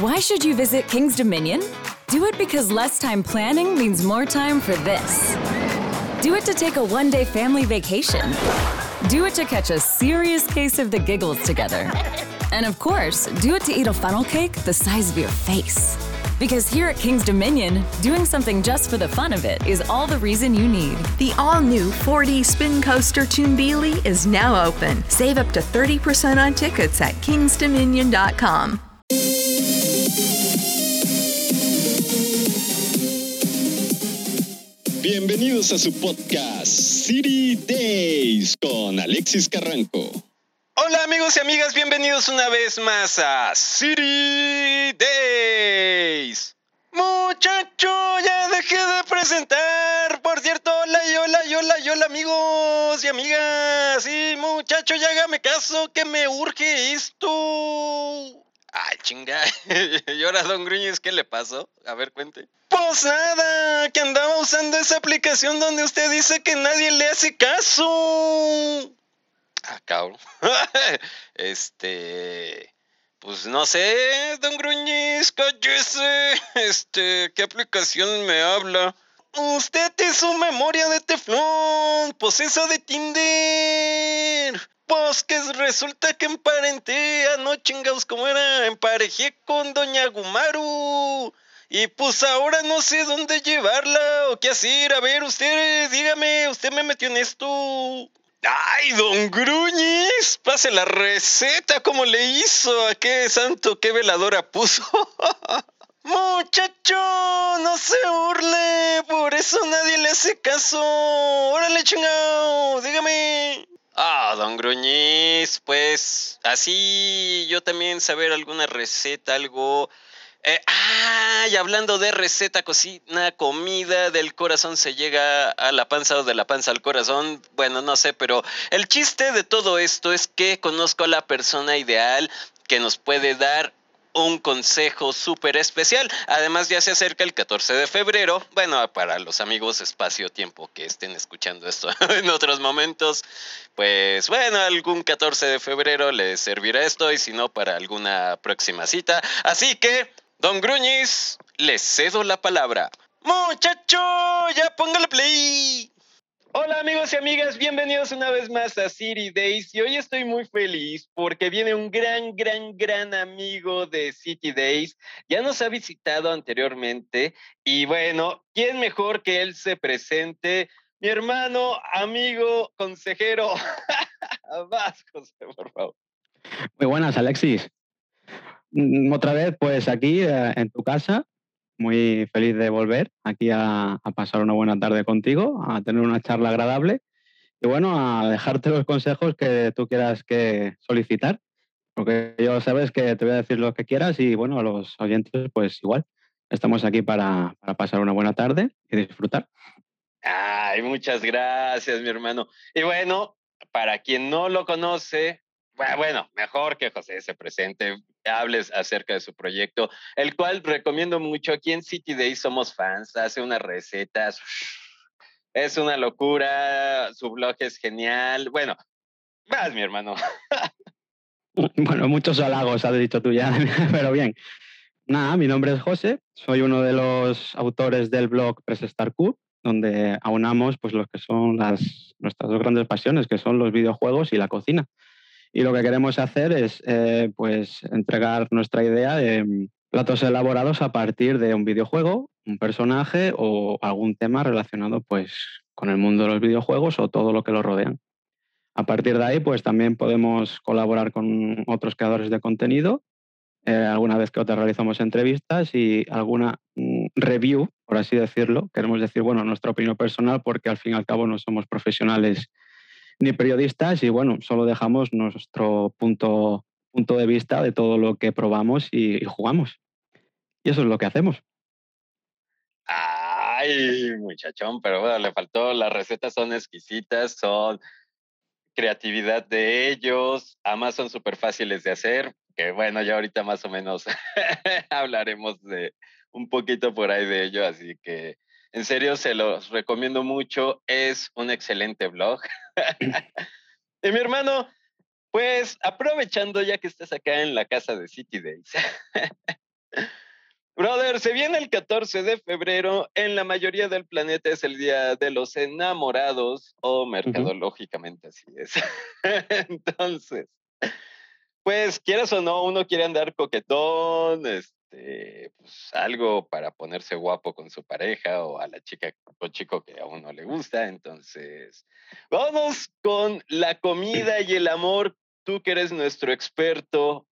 Why should you visit King's Dominion? Do it because less time planning means more time for this. Do it to take a one day family vacation. Do it to catch a serious case of the giggles together. And of course, do it to eat a funnel cake the size of your face. Because here at King's Dominion, doing something just for the fun of it is all the reason you need. The all new 4D spin coaster Toonbeely is now open. Save up to 30% on tickets at kingsdominion.com. Bienvenidos a su podcast City Days con Alexis Carranco. Hola amigos y amigas, bienvenidos una vez más a City Days. Muchacho, ya dejé de presentar. Por cierto, hola y hola y hola y hola amigos y amigas. Y muchacho, ya hágame caso que me urge esto. Ay, chinga. ¿Y ahora, don Gruñez, qué le pasó? A ver, cuente. Pues nada, que andaba usando esa aplicación donde usted dice que nadie le hace caso. Ah, cabrón. este. Pues no sé, don Gruñiz, cállese. Este, ¿qué aplicación me habla? Usted es su memoria de teflón, pues esa de Tinder. Que resulta que emparenté, no chingados, ¿cómo era? Emparejé con Doña Gumaru. Y pues ahora no sé dónde llevarla o qué hacer. A ver, usted, dígame, usted me metió en esto. Ay, don Gruñis, pase la receta como le hizo. ¿A qué santo, qué veladora puso? Muchacho, no se burle, por eso nadie le hace caso. Órale, chingado, dígame. Ah, don Gruñiz, pues así yo también saber alguna receta, algo eh, ah, y hablando de receta, cocina, comida, del corazón se llega a la panza o de la panza al corazón. Bueno, no sé, pero el chiste de todo esto es que conozco a la persona ideal que nos puede dar un consejo súper especial. Además, ya se acerca el 14 de febrero. Bueno, para los amigos espacio-tiempo que estén escuchando esto en otros momentos, pues bueno, algún 14 de febrero les servirá esto y si no, para alguna próxima cita. Así que Don Gruñis, le cedo la palabra. Muchacho, ya póngale play. Hola amigos y amigas, bienvenidos una vez más a City Days y hoy estoy muy feliz porque viene un gran, gran, gran amigo de City Days. Ya nos ha visitado anteriormente y bueno, ¿quién mejor que él se presente? Mi hermano, amigo, consejero. Vas, José, por favor. Muy buenas, Alexis. Mm, otra vez, pues aquí eh, en tu casa, muy feliz de volver aquí a, pasar una buena tarde contigo, a tener una charla agradable y bueno, a dejarte los consejos que tú quieras que solicitar, porque yo sabes que te voy a decir lo que quieras y bueno, a los oyentes pues igual, estamos aquí para, para pasar una buena tarde y disfrutar. Ay, muchas gracias, mi hermano. Y bueno, para quien no lo conoce, bueno, mejor que José se presente, hables acerca de su proyecto, el cual recomiendo mucho. Aquí en City Day somos fans, hace unas recetas, es una locura, su blog es genial. Bueno, vas, mi hermano. Bueno, muchos halagos has dicho tú ya, pero bien. Nada, mi nombre es José, soy uno de los autores del blog Press Star Cup, donde aunamos pues, los que son las, nuestras dos grandes pasiones, que son los videojuegos y la cocina. Y lo que queremos hacer es eh, pues entregar nuestra idea de mm, platos elaborados a partir de un videojuego, un personaje o algún tema relacionado pues con el mundo de los videojuegos o todo lo que lo rodean. A partir de ahí, pues también podemos colaborar con otros creadores de contenido. Eh, alguna vez que otra realizamos entrevistas y alguna mm, review, por así decirlo. Queremos decir, bueno, nuestra opinión personal, porque al fin y al cabo no somos profesionales ni periodistas y bueno, solo dejamos nuestro punto, punto de vista de todo lo que probamos y, jugamos. Y eso es lo que hacemos. Ay, muchachón, pero bueno, le faltó, las recetas son exquisitas, son creatividad de ellos, además son súper fáciles de hacer, que bueno, ya ahorita más o menos hablaremos de un poquito por ahí de ello, así que en serio, se los recomiendo mucho. Es un excelente blog. y mi hermano, pues aprovechando ya que estás acá en la casa de City Days, Brother, se viene el 14 de febrero. En la mayoría del planeta es el Día de los Enamorados, o mercadológicamente así es. Entonces, pues quieras o no, uno quiere andar coquetón, este, pues algo para ponerse guapo con su pareja o a la chica o chico que a uno le gusta. Entonces, vamos con la comida y el amor. Tú que eres nuestro experto,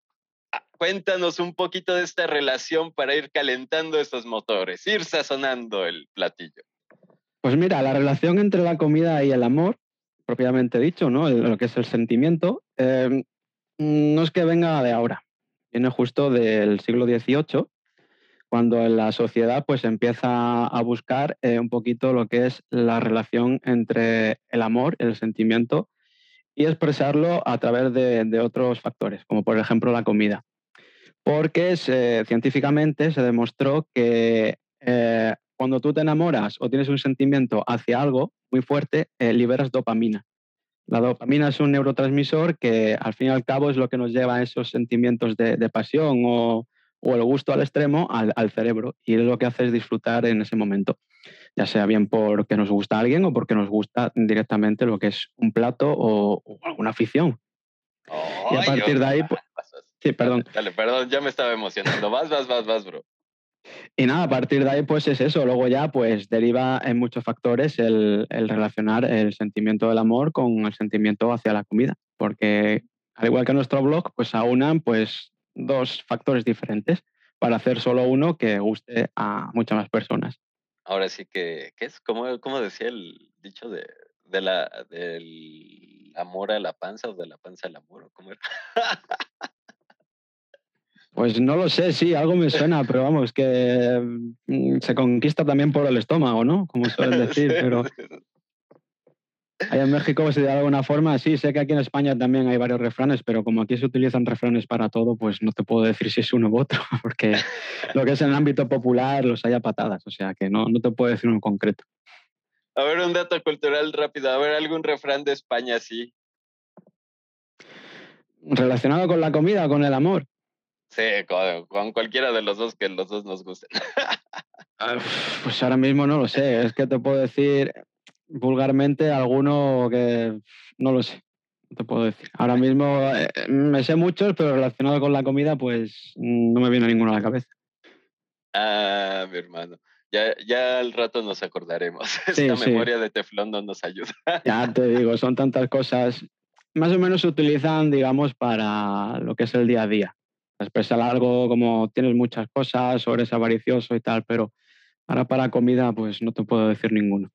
cuéntanos un poquito de esta relación para ir calentando esos motores, ir sazonando el platillo. Pues mira, la relación entre la comida y el amor, propiamente dicho, ¿no? lo que es el sentimiento, em, no es que venga de ahora, viene justo del siglo XVIII, cuando la sociedad pues empieza a buscar eh, un poquito lo que es la relación entre el amor, el sentimiento, y expresarlo a través de, de otros factores, como por ejemplo la comida porque científicamente se demostró que eh, cuando tú te enamoras o tienes un sentimiento hacia algo muy fuerte, eh, liberas dopamina. La dopamina es un neurotransmisor que al fin y al cabo es lo que nos lleva a esos sentimientos de, pasión o, el gusto al extremo al, cerebro y lo que hace es disfrutar en ese momento, ya sea bien porque nos gusta alguien o porque nos gusta directamente lo que es un plato o, alguna afición. y a partir de ahí... Pues, Sí, perdón. Dale, perdón, ya me estaba emocionando. Vas, vas, vas, vas, bro. Y nada, a partir de ahí, pues es eso. Luego ya, pues deriva en muchos factores el, relacionar el sentimiento del amor con el sentimiento hacia la comida. Porque, al igual que nuestro blog, pues aunan pues dos factores diferentes para hacer solo uno que guste a muchas más personas. Ahora sí que, ¿qué es? ¿Cómo, cómo decía el dicho de, de la, del amor a la panza o de la panza al amor? ¿Cómo era? Pues no lo sé, sí, algo me suena, pero vamos, que mm, se conquista también por el estómago, ¿no? Como suelen decir, pero... Allá en México se de alguna forma, sí, sé que aquí en España también hay varios refranes, pero como aquí se utilizan refranes para todo, pues no te puedo decir si es uno u otro, porque lo que es en el ámbito popular los hay a patadas, o sea que no, no te puedo decir uno en concreto. A ver, un dato cultural rápido, a ver, algún refrán de España sí. ¿Relacionado con la comida o con el amor? Sí, con, cualquiera de los dos que los dos nos gusten. Ah, pues ahora mismo no lo sé. Es que te puedo decir vulgarmente alguno que no lo sé. No te puedo decir. Ahora mismo eh, me sé muchos, pero relacionado con la comida, pues no me viene ninguno a la cabeza. Ah, mi hermano. Ya, ya al rato nos acordaremos. Esta memoria de teflón no nos ayuda. Ya te digo, son tantas cosas. Más o menos se utilizan, digamos, para lo que es el día a día expresar algo como tienes muchas cosas o eres avaricioso y tal, pero ahora para comida pues no te puedo decir ninguno.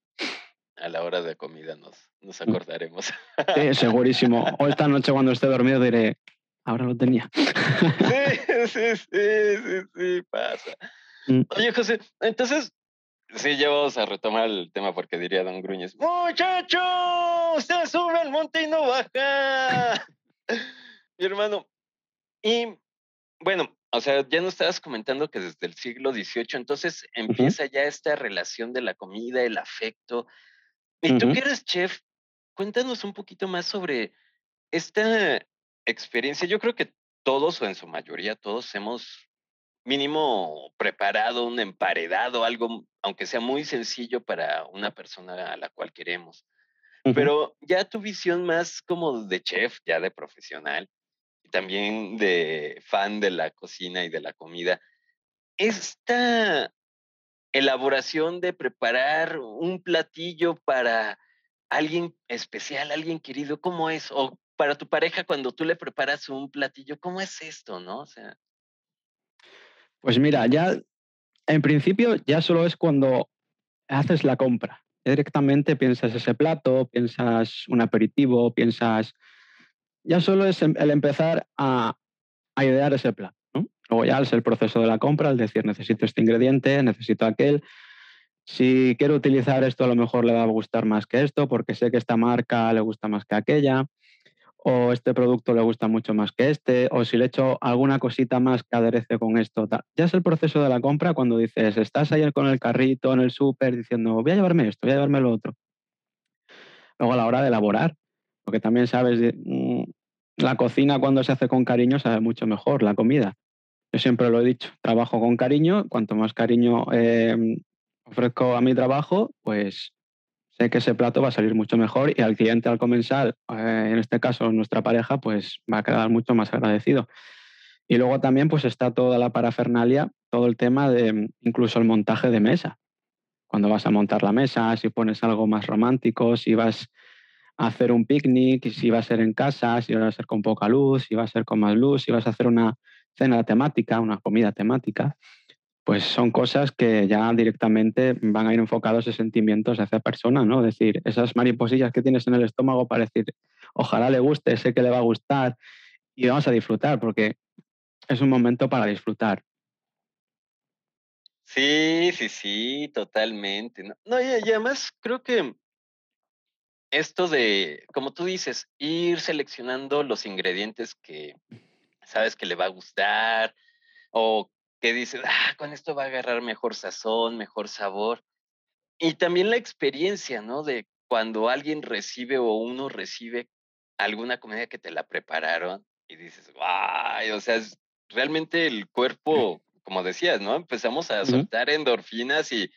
A la hora de comida nos, nos mm. acordaremos. Sí, segurísimo. O esta noche cuando esté dormido diré, ahora lo tenía. Sí, sí, sí, sí, sí, pasa. Mm. Oye, José, entonces, sí, ya vamos a retomar el tema porque diría Don Gruñez, muchacho, usted sube al monte y no baja. Mi hermano, y bueno, o sea, ya nos estabas comentando que desde el siglo XVIII, entonces empieza ya esta relación de la comida, el afecto. Y tú que eres chef, cuéntanos un poquito más sobre esta experiencia. Yo creo que todos, o en su mayoría, todos hemos mínimo preparado un emparedado, algo, aunque sea muy sencillo para una persona a la cual queremos. Pero ya tu visión más como de chef, ya de profesional, también de fan de la cocina y de la comida, esta elaboración de preparar un platillo para alguien especial, alguien querido, ¿cómo es? O para tu pareja cuando tú le preparas un platillo, ¿cómo es esto, no? O sea... Pues mira, ya en principio ya solo es cuando haces la compra. Directamente piensas ese plato, piensas un aperitivo, piensas ya solo es em, el empezar a, idear ese plan. ¿no? Luego ya es el proceso de la compra, el decir necesito este ingrediente, necesito aquel. Si quiero utilizar esto, a lo mejor le va a gustar más que esto, porque sé que esta marca le gusta más que aquella, o este producto le gusta mucho más que este, o si le echo alguna cosita más que aderece con esto. Ya es el proceso de la compra cuando dices, estás ayer con el carrito en el súper diciendo, voy a llevarme esto, voy a llevarme lo otro. Luego a la hora de elaborar, porque también sabes, mm, la cocina cuando se hace con cariño sabe mucho mejor, la comida. Yo siempre lo he dicho, trabajo con cariño, cuanto más cariño em, ofrezco a mi trabajo, pues sé que ese plato va a salir mucho mejor y al cliente al comenzar, eh, en este caso nuestra pareja, pues va a quedar mucho más agradecido. Y luego también pues está toda la parafernalia, todo el tema de incluso el montaje de mesa. Cuando vas a montar la mesa, si pones algo más romántico, si vas hacer un picnic, si va a ser en casa, si va a ser con poca luz, si va a ser con más luz, si vas a hacer una cena temática, una comida temática, pues son cosas que ya directamente van a ir enfocados en sentimientos hacia persona, ¿no? Es decir, esas mariposillas que tienes en el estómago para decir, ojalá le guste, sé que le va a gustar y vamos a disfrutar, porque es un momento para disfrutar. Sí, sí, sí, totalmente. No, y, además creo que esto de, como tú dices, ir seleccionando los ingredientes que sabes que le va a gustar o que dices, ah, con esto va a agarrar mejor sazón, mejor sabor. Y también la experiencia, ¿no? De cuando alguien recibe o uno recibe alguna comida que te la prepararon y dices, guay, o sea, realmente el cuerpo, como decías, ¿no? Empezamos a soltar endorfinas y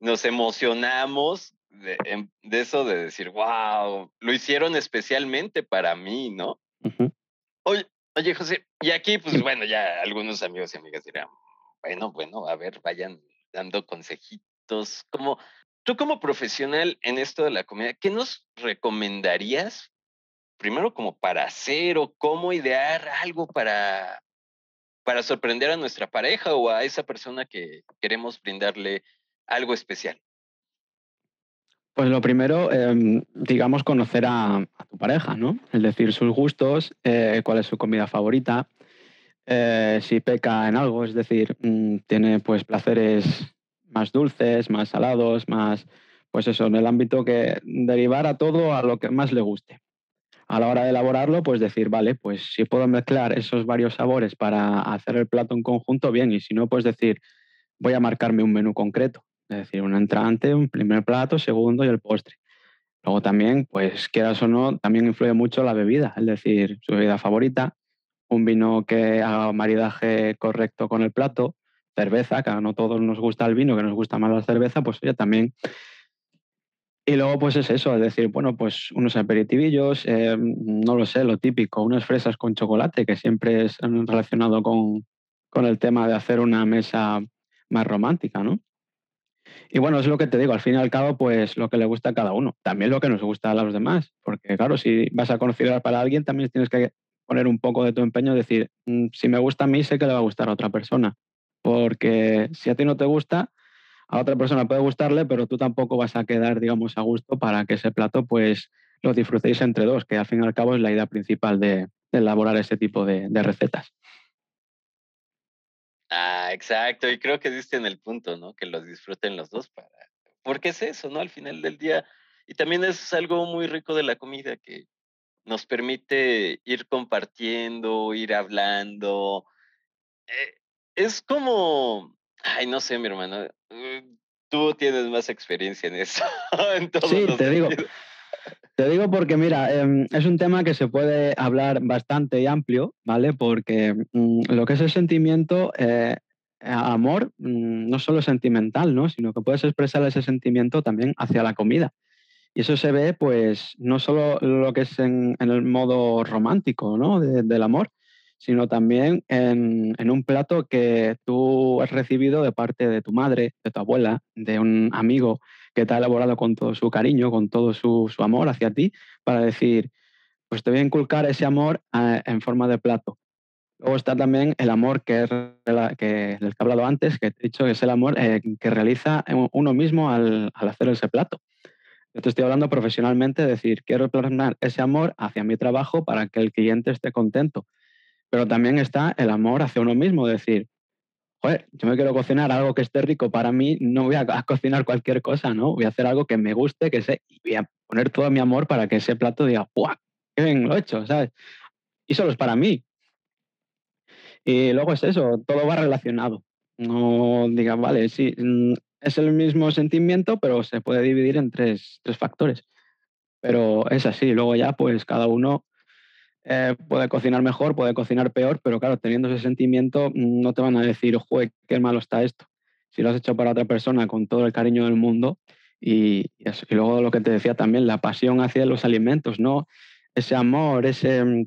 nos emocionamos de, eso de decir, wow, lo hicieron especialmente para mí, ¿no? oye, oye, José, y aquí, pues bueno, ya algunos amigos y amigas dirán, bueno, bueno, a ver, vayan dando consejitos. Como, tú como profesional en esto de la comida, ¿qué nos recomendarías? Primero como para hacer o cómo idear algo para, para sorprender a nuestra pareja o a esa persona que queremos brindarle algo especial. Pues lo primero, em, digamos, conocer a, tu pareja, ¿no? Es decir, sus gustos, eh, cuál es su comida favorita, eh, si peca en algo, es decir, mm, tiene pues placeres más dulces, más salados, más, pues eso, en el ámbito que derivar a todo a lo que más le guste. A la hora de elaborarlo, pues decir, vale, pues si puedo mezclar esos varios sabores para hacer el plato en conjunto, bien, y si no, pues decir, voy a marcarme un menú concreto, es decir, un entrante, un primer plato, segundo y el postre. Luego también, pues quieras o no, también influye mucho la bebida, es decir, su bebida favorita, un vino que haga maridaje correcto con el plato, cerveza, que a no todos nos gusta el vino, que nos gusta más la cerveza, pues ya también. Y luego pues es eso, es decir, bueno, pues unos aperitivillos, eh, no lo sé, lo típico, unas fresas con chocolate, que siempre es relacionado con, con el tema de hacer una mesa más romántica, ¿no? Y bueno, es lo que te digo, al fin y al cabo, pues lo que le gusta a cada uno. También lo que nos gusta a los demás, porque claro, si vas a conocer para alguien, también tienes que poner un poco de tu empeño, decir, mm, si me gusta a mí, sé que le va a gustar a otra persona. Porque si a ti no te gusta, a otra persona puede gustarle, pero tú tampoco vas a quedar, digamos, a gusto para que ese plato, pues, lo disfrutéis entre dos, que al fin y al cabo es la idea principal de, elaborar ese tipo de, recetas. Ah, exacto. Y creo que diste en el punto, ¿no? Que los disfruten los dos para... Porque es eso, ¿no? Al final del día. Y también es algo muy rico de la comida que nos permite ir compartiendo, ir hablando. Eh, es como, ay, no sé, mi hermano, uh, tú tienes más experiencia en eso. sí, te digo. Te digo porque, mira, em, es un tema que se puede hablar bastante y amplio, ¿vale? Porque mm, lo que es el sentimiento, eh, amor, mm, no solo sentimental, ¿no? Sino que puedes expresar ese sentimiento también hacia la comida. Y eso se ve, pues, no solo lo que es en, el modo romántico, ¿no? del amor, sino también en, un plato que tú has recibido de parte de tu madre, de tu abuela, de un amigo que te ha elaborado con todo su cariño, con todo su, amor hacia ti, para decir, pues te voy a inculcar ese amor eh, en forma de plato. Luego está también el amor que, del que he hablado antes, que he dicho que es el amor eh, que realiza uno mismo al, al hacer ese plato. Yo te estoy hablando profesionalmente, es decir, quiero plasmar ese amor hacia mi trabajo para que el cliente esté contento. Pero también está el amor hacia uno mismo, es decir, yo me quiero cocinar algo que esté rico para mí, no voy a, cocinar cualquier cosa, ¿no? Voy a hacer algo que me guste, que sé, y voy a poner todo mi amor para que ese plato diga, ¡guau! ¡Qué bien lo he hecho! ¿sabes? Y solo es para mí. Y luego es eso, todo va relacionado. No digas, vale, sí, mm, es el mismo sentimiento, pero se puede dividir en tres, factores. Pero es así, luego ya pues cada uno eh, puede cocinar mejor, puede cocinar peor, pero claro, teniendo ese sentimiento, mm, no te van a decir, ¡jue, qué malo está esto! Si lo has hecho para otra persona con todo el cariño del mundo, y, y, luego lo que te decía también, la pasión hacia los alimentos, ¿no? Ese amor, ese mm,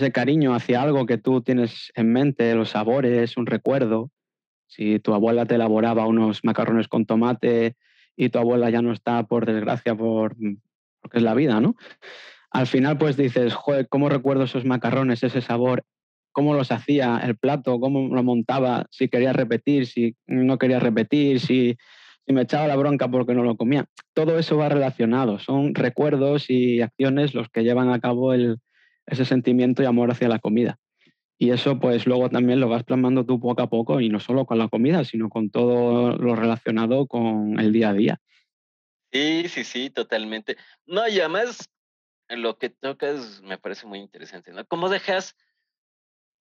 Ese cariño hacia algo que tú tienes en mente, los sabores, un recuerdo. Si tu abuela te elaboraba unos macarrones con tomate y tu abuela ya no está, por desgracia, por, porque es la vida, ¿no? Al final, pues dices, joder, ¿cómo recuerdo esos macarrones, ese sabor? ¿Cómo los hacía el plato? ¿Cómo lo montaba? Si quería repetir, si no quería repetir, si, si me echaba la bronca porque no lo comía. Todo eso va relacionado. Son recuerdos y acciones los que llevan a cabo el, ese sentimiento y amor hacia la comida. Y eso pues luego también lo vas plasmando tú poco a poco y no solo con la comida, sino con todo lo relacionado con el día a día. Sí, sí, sí, totalmente. No, y además lo que tocas me parece muy interesante, ¿no? Cómo dejas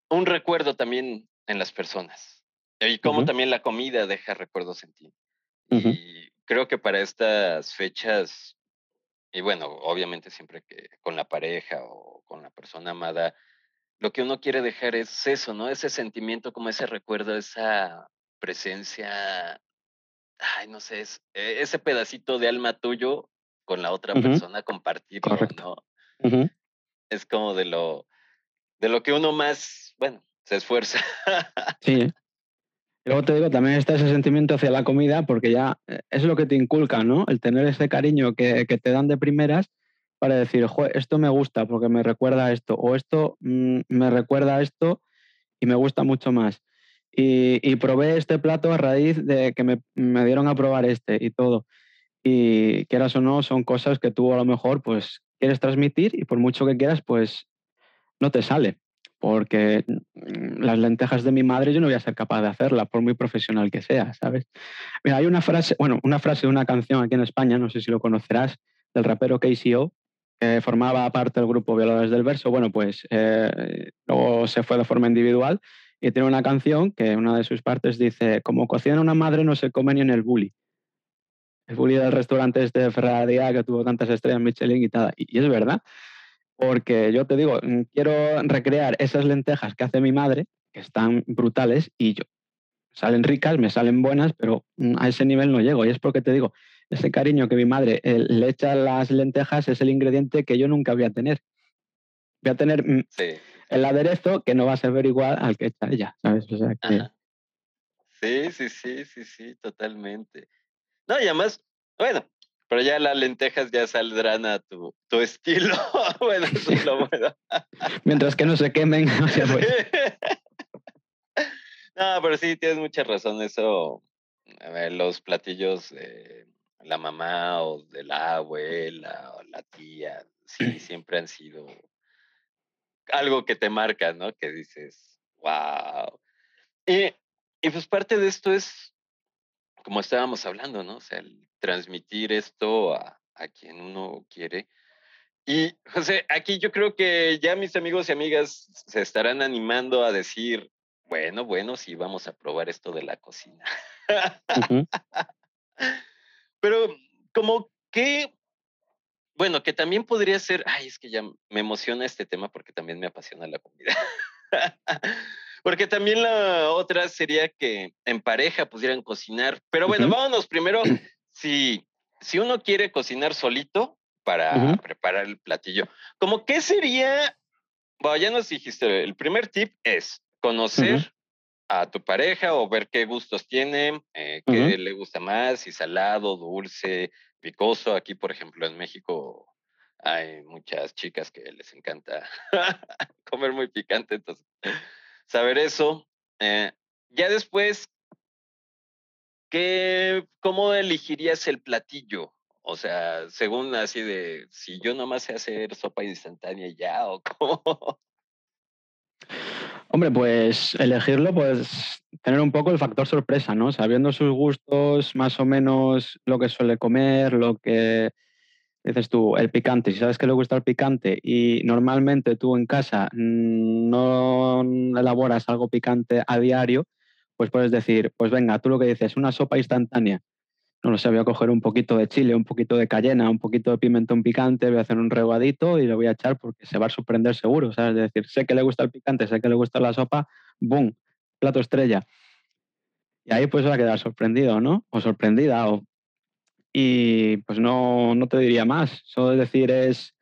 un recuerdo también en las personas y cómo también la comida deja recuerdos en ti. Y creo que para estas fechas y bueno, obviamente siempre que con la pareja o con la persona amada, lo que uno quiere dejar es eso, ¿no? Ese sentimiento, como ese recuerdo, esa presencia, ay, no sé, es, e, ese pedacito de alma tuyo con la otra persona, compartirlo, ¿no? Es como de lo, de lo que uno más, bueno, se esfuerza. Sí, luego te digo, también está ese sentimiento hacia la comida porque ya eh, es lo que te inculca, ¿no? El tener ese cariño que, te dan de primeras para decir, esto me gusta porque me recuerda a esto, o esto mm, me recuerda a esto y me gusta mucho más. Y, probé este plato a raíz de que me, me, dieron a probar este y todo. Y quieras o no, son cosas que tú a lo mejor pues quieres transmitir y por mucho que quieras, pues no te sale porque mm, las lentejas de mi madre yo no voy a ser capaz de hacerla, por muy profesional que sea, ¿sabes? Mira, hay una frase, bueno, una frase de una canción aquí en España, no sé si lo conocerás, del rapero KCO, que formaba parte del grupo Violadores del Verso. Bueno, pues eh, luego se fue de forma individual y tiene una canción que una de sus partes dice, como cocina una madre no se come ni en el bully. El bully del restaurante este de Ferraria que tuvo tantas estrellas Michelin y tal. Y, y es verdad. Porque yo te digo, mm, quiero recrear esas lentejas que hace mi madre, que están brutales, y yo, salen ricas, me salen buenas, pero mm, a ese nivel no llego. Y es porque te digo, ese cariño que mi madre eh, le echa a las lentejas es el ingrediente que yo nunca voy a tener. Voy a tener mm, el aderezo que no va a saber igual al que echa ella, ¿sabes? Sí, sí, sí, sí, sí, totalmente. No, y además, bueno, pero ya las lentejas ya saldrán a tu, tu estilo. bueno, eso es lo bueno. Mientras que no se quemen. no, pero sí, tienes mucha razón. Eso, a ver, los platillos de la mamá o de la abuela o la tía, sí, siempre han sido algo que te marca, ¿no? Que dices, wow. Y, y pues parte de esto es, como estábamos hablando, ¿no? O sea, el transmitir esto a, a quien uno quiere. Y, José, aquí yo creo que ya mis amigos y amigas se estarán animando a decir, bueno, bueno, sí, vamos a probar esto de la cocina. Pero como que, bueno, que también podría ser, ay, es que ya me emociona este tema porque también me apasiona la comida. porque también la otra sería que en pareja pudieran cocinar. Pero bueno, vámonos primero si, si uno quiere cocinar solito para preparar el platillo, ¿como qué sería? Bueno, ya nos dijiste, el primer tip es conocer a tu pareja o ver qué gustos tiene, eh, qué le gusta más, si salado, dulce, picoso. Aquí, por ejemplo, en México hay muchas chicas que les encanta comer muy picante, entonces saber eso. Eh, ya después, ¿qué, ¿cómo elegirías el platillo? O sea, según así de, si yo nomás sé hacer sopa instantánea ya o cómo. Hombre, pues elegirlo, pues tener un poco el factor sorpresa, ¿no? Sabiendo sus gustos, más o menos lo que suele comer, lo que dices tú, el picante, si sabes que le gusta el picante y normalmente tú en casa no elaboras algo picante a diario, pues puedes decir, pues venga, tú lo que dices, una sopa instantánea. No lo sé, voy a coger un poquito de chile, un poquito de cayena, un poquito de pimentón picante, voy a hacer un reguadito y lo voy a echar porque se va a sorprender seguro, ¿sabes? Es decir, sé que le gusta el picante, sé que le gusta la sopa, ¡boom! Plato estrella. Y ahí pues va a quedar sorprendido, ¿no? O sorprendida, o y pues no, no te diría más. Solo decir es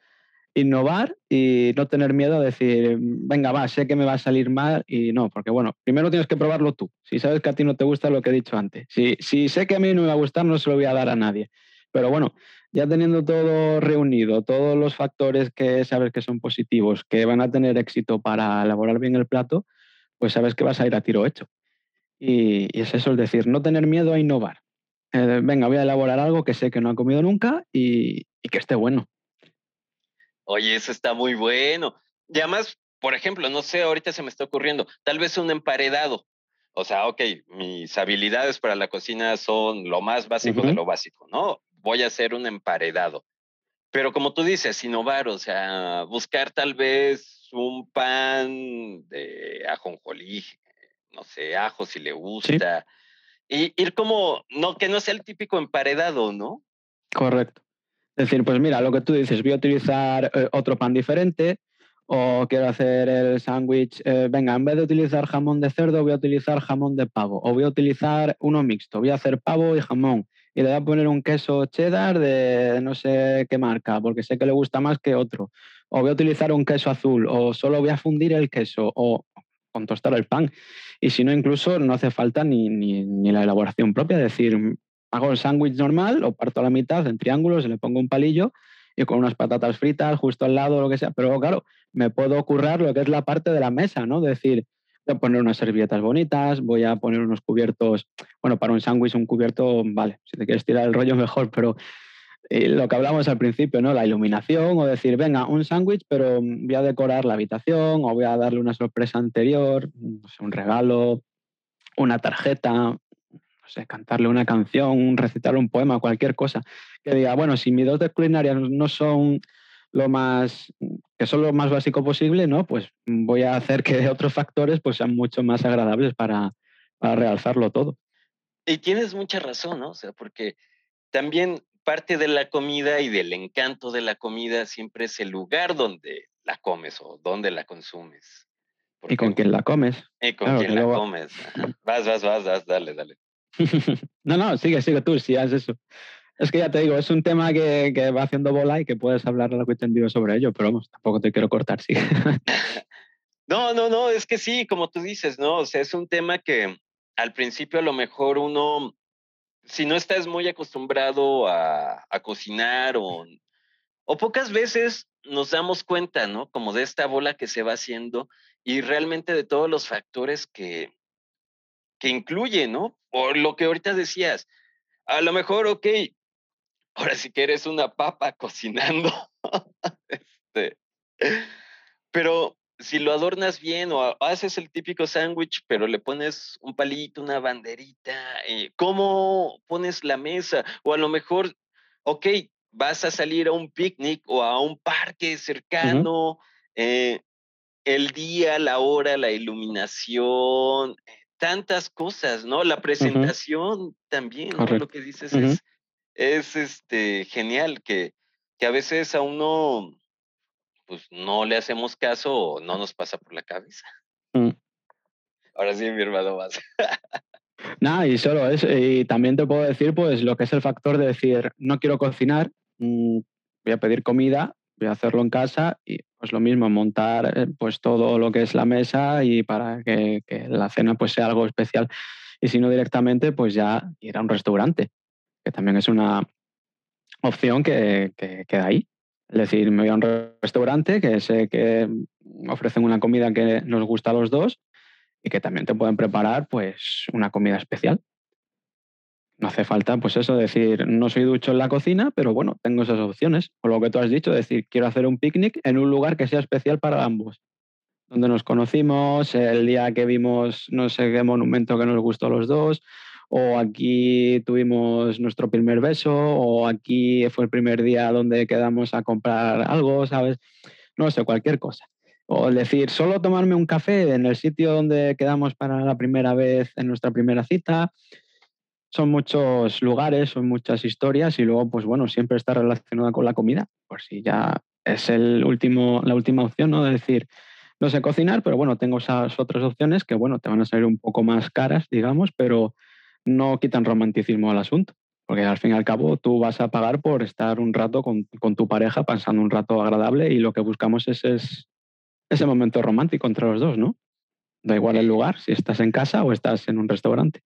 innovar y no tener miedo a decir, venga, va, sé que me va a salir mal y no, porque bueno, primero tienes que probarlo tú. Si sabes que a ti no te gusta lo que he dicho antes. Si, si sé que a mí no me va a gustar, no se lo voy a dar a nadie. Pero bueno, ya teniendo todo reunido, todos los factores que sabes que son positivos, que van a tener éxito para elaborar bien el plato, pues sabes que vas a ir a tiro hecho. Y, y es eso, es decir, no tener miedo a innovar. Eh, venga, voy a elaborar algo que sé que no ha comido nunca y, que esté bueno. Oye, eso está muy bueno. Y además, por ejemplo, no sé, ahorita se me está ocurriendo, tal vez un emparedado. O sea, ok, mis habilidades para la cocina son lo más básico de lo básico, ¿no? Voy a hacer un emparedado. Pero como tú dices, innovar, o sea, buscar tal vez un pan de ajonjolí, no sé, ajo si le gusta, y ir como, no, que no sea el típico emparedado, ¿no? Correcto. Es decir, pues mira, lo que tú dices, voy a utilizar eh, otro pan diferente o quiero hacer el sándwich, eh, venga, en vez de utilizar jamón de cerdo, voy a utilizar jamón de pavo o voy a utilizar uno mixto, voy a hacer pavo y jamón y le voy a poner un queso cheddar de no sé qué marca, porque sé que le gusta más que otro. O voy a utilizar un queso azul, o solo voy a fundir el queso, o con tostar el pan. Y si no, incluso no hace falta ni, ni, la elaboración propia, es decir, hago el sándwich normal, lo parto a la mitad en triángulos, y le pongo un palillo y con unas patatas fritas justo al lado, lo que sea. Pero claro, me puedo ocurrir lo que es la parte de la mesa, ¿no? Decir, voy a poner unas servilletas bonitas, voy a poner unos cubiertos, bueno, para un sándwich un cubierto, vale, si te quieres tirar el rollo mejor, pero eh, lo que hablamos al principio, ¿no? La iluminación o decir, venga, un sándwich, pero voy a decorar la habitación o voy a darle una sorpresa anterior, un regalo, una tarjeta, no sé, cantarle una canción, recitarle un poema, cualquier cosa que diga, bueno, si mis dotes culinarias no son lo más, que son lo más básico posible, ¿no? Pues voy a hacer que otros factores pues sean mucho más agradables para, para realzarlo todo. Y tienes mucha razón, ¿no? O sea, porque también parte de la comida y del encanto de la comida siempre es el lugar donde la comes o donde la consumes. y con quién la comes. Y con quién la comes. Vas, vas, vas, vas, dale, dale. no, no, sigue, sigue tú, si haces eso. Es que ya te digo, es un tema que, que va haciendo bola y que puedes hablar lo que entendido sobre ello, pero vamos, tampoco te quiero cortar, sí. no, no, no, es que sí, como tú dices, ¿no? O sea, es un tema que al principio a lo mejor uno si no estás muy acostumbrado a, cocinar o, o pocas veces nos damos cuenta, ¿no? Como de esta bola que se va haciendo y realmente de todos los factores que, que incluye, ¿no? Por lo que ahorita decías, a lo mejor, ok, ahora sí que eres una papa cocinando, este, pero si lo adornas bien o haces el típico sándwich, pero le pones un palito, una banderita, eh, ¿cómo pones la mesa? O a lo mejor, ok, vas a salir a un picnic o a un parque cercano, eh, el día, la hora, la iluminación, tantas cosas, ¿no? La presentación también, ¿no? Lo que dices es, es este, genial, que, que a veces a uno pues no le hacemos caso o no nos pasa por la cabeza. Mm. Ahora sí, mi hermano más. Nada, y solo eso. Y también te puedo decir, pues, lo que es el factor de decir, no quiero cocinar, mm, voy a pedir comida, voy a hacerlo en casa y pues lo mismo, montar eh, pues todo lo que es la mesa y para que, la cena pues sea algo especial. Y si no directamente, pues ya ir a un restaurante, que también es una opción que, que queda ahí. Es decir, me voy a un restaurante que sé que ofrecen una comida que nos gusta a los dos y que también te pueden preparar pues una comida especial. No hace falta, pues eso, decir, no soy ducho en la cocina, pero bueno, tengo esas opciones. O lo que tú has dicho, decir, quiero hacer un picnic en un lugar que sea especial para ambos. Donde nos conocimos, el día que vimos no sé qué monumento que nos gustó a los dos, o aquí tuvimos nuestro primer beso, o aquí fue el primer día donde quedamos a comprar algo, ¿sabes? No sé, cualquier cosa. O decir, solo tomarme un café en el sitio donde quedamos para la primera vez en nuestra primera cita, son muchos lugares, son muchas historias y luego, pues bueno, siempre está relacionada con la comida, por si ya es el último, la última opción, ¿no? De decir, no sé cocinar, pero bueno, tengo esas otras opciones que, bueno, te van a salir un poco más caras, digamos, pero no quitan romanticismo al asunto, porque al fin y al cabo tú vas a pagar por estar un rato con, con tu pareja, pasando un rato agradable y lo que buscamos es, es ese momento romántico entre los dos, ¿no? Da igual el lugar, si estás en casa o estás en un restaurante.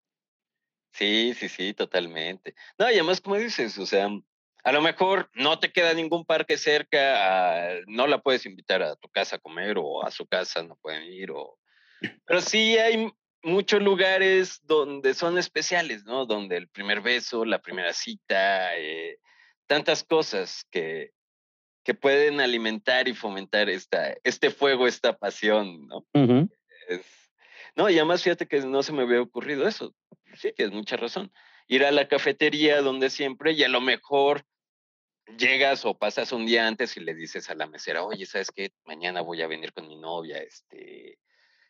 Sí, sí, sí, totalmente. No, y además, como dices, o sea, a lo mejor no te queda ningún parque cerca, no la puedes invitar a tu casa a comer o a su casa no pueden ir, o... pero sí hay muchos lugares donde son especiales, ¿no? Donde el primer beso, la primera cita, eh, tantas cosas que, que pueden alimentar y fomentar esta, este fuego, esta pasión, ¿no? no, y además fíjate que no se me había ocurrido eso sí, tienes mucha razón. Ir a la cafetería donde siempre y a lo mejor llegas o pasas un día antes y le dices a la mesera, oye, ¿sabes qué? Mañana voy a venir con mi novia, este,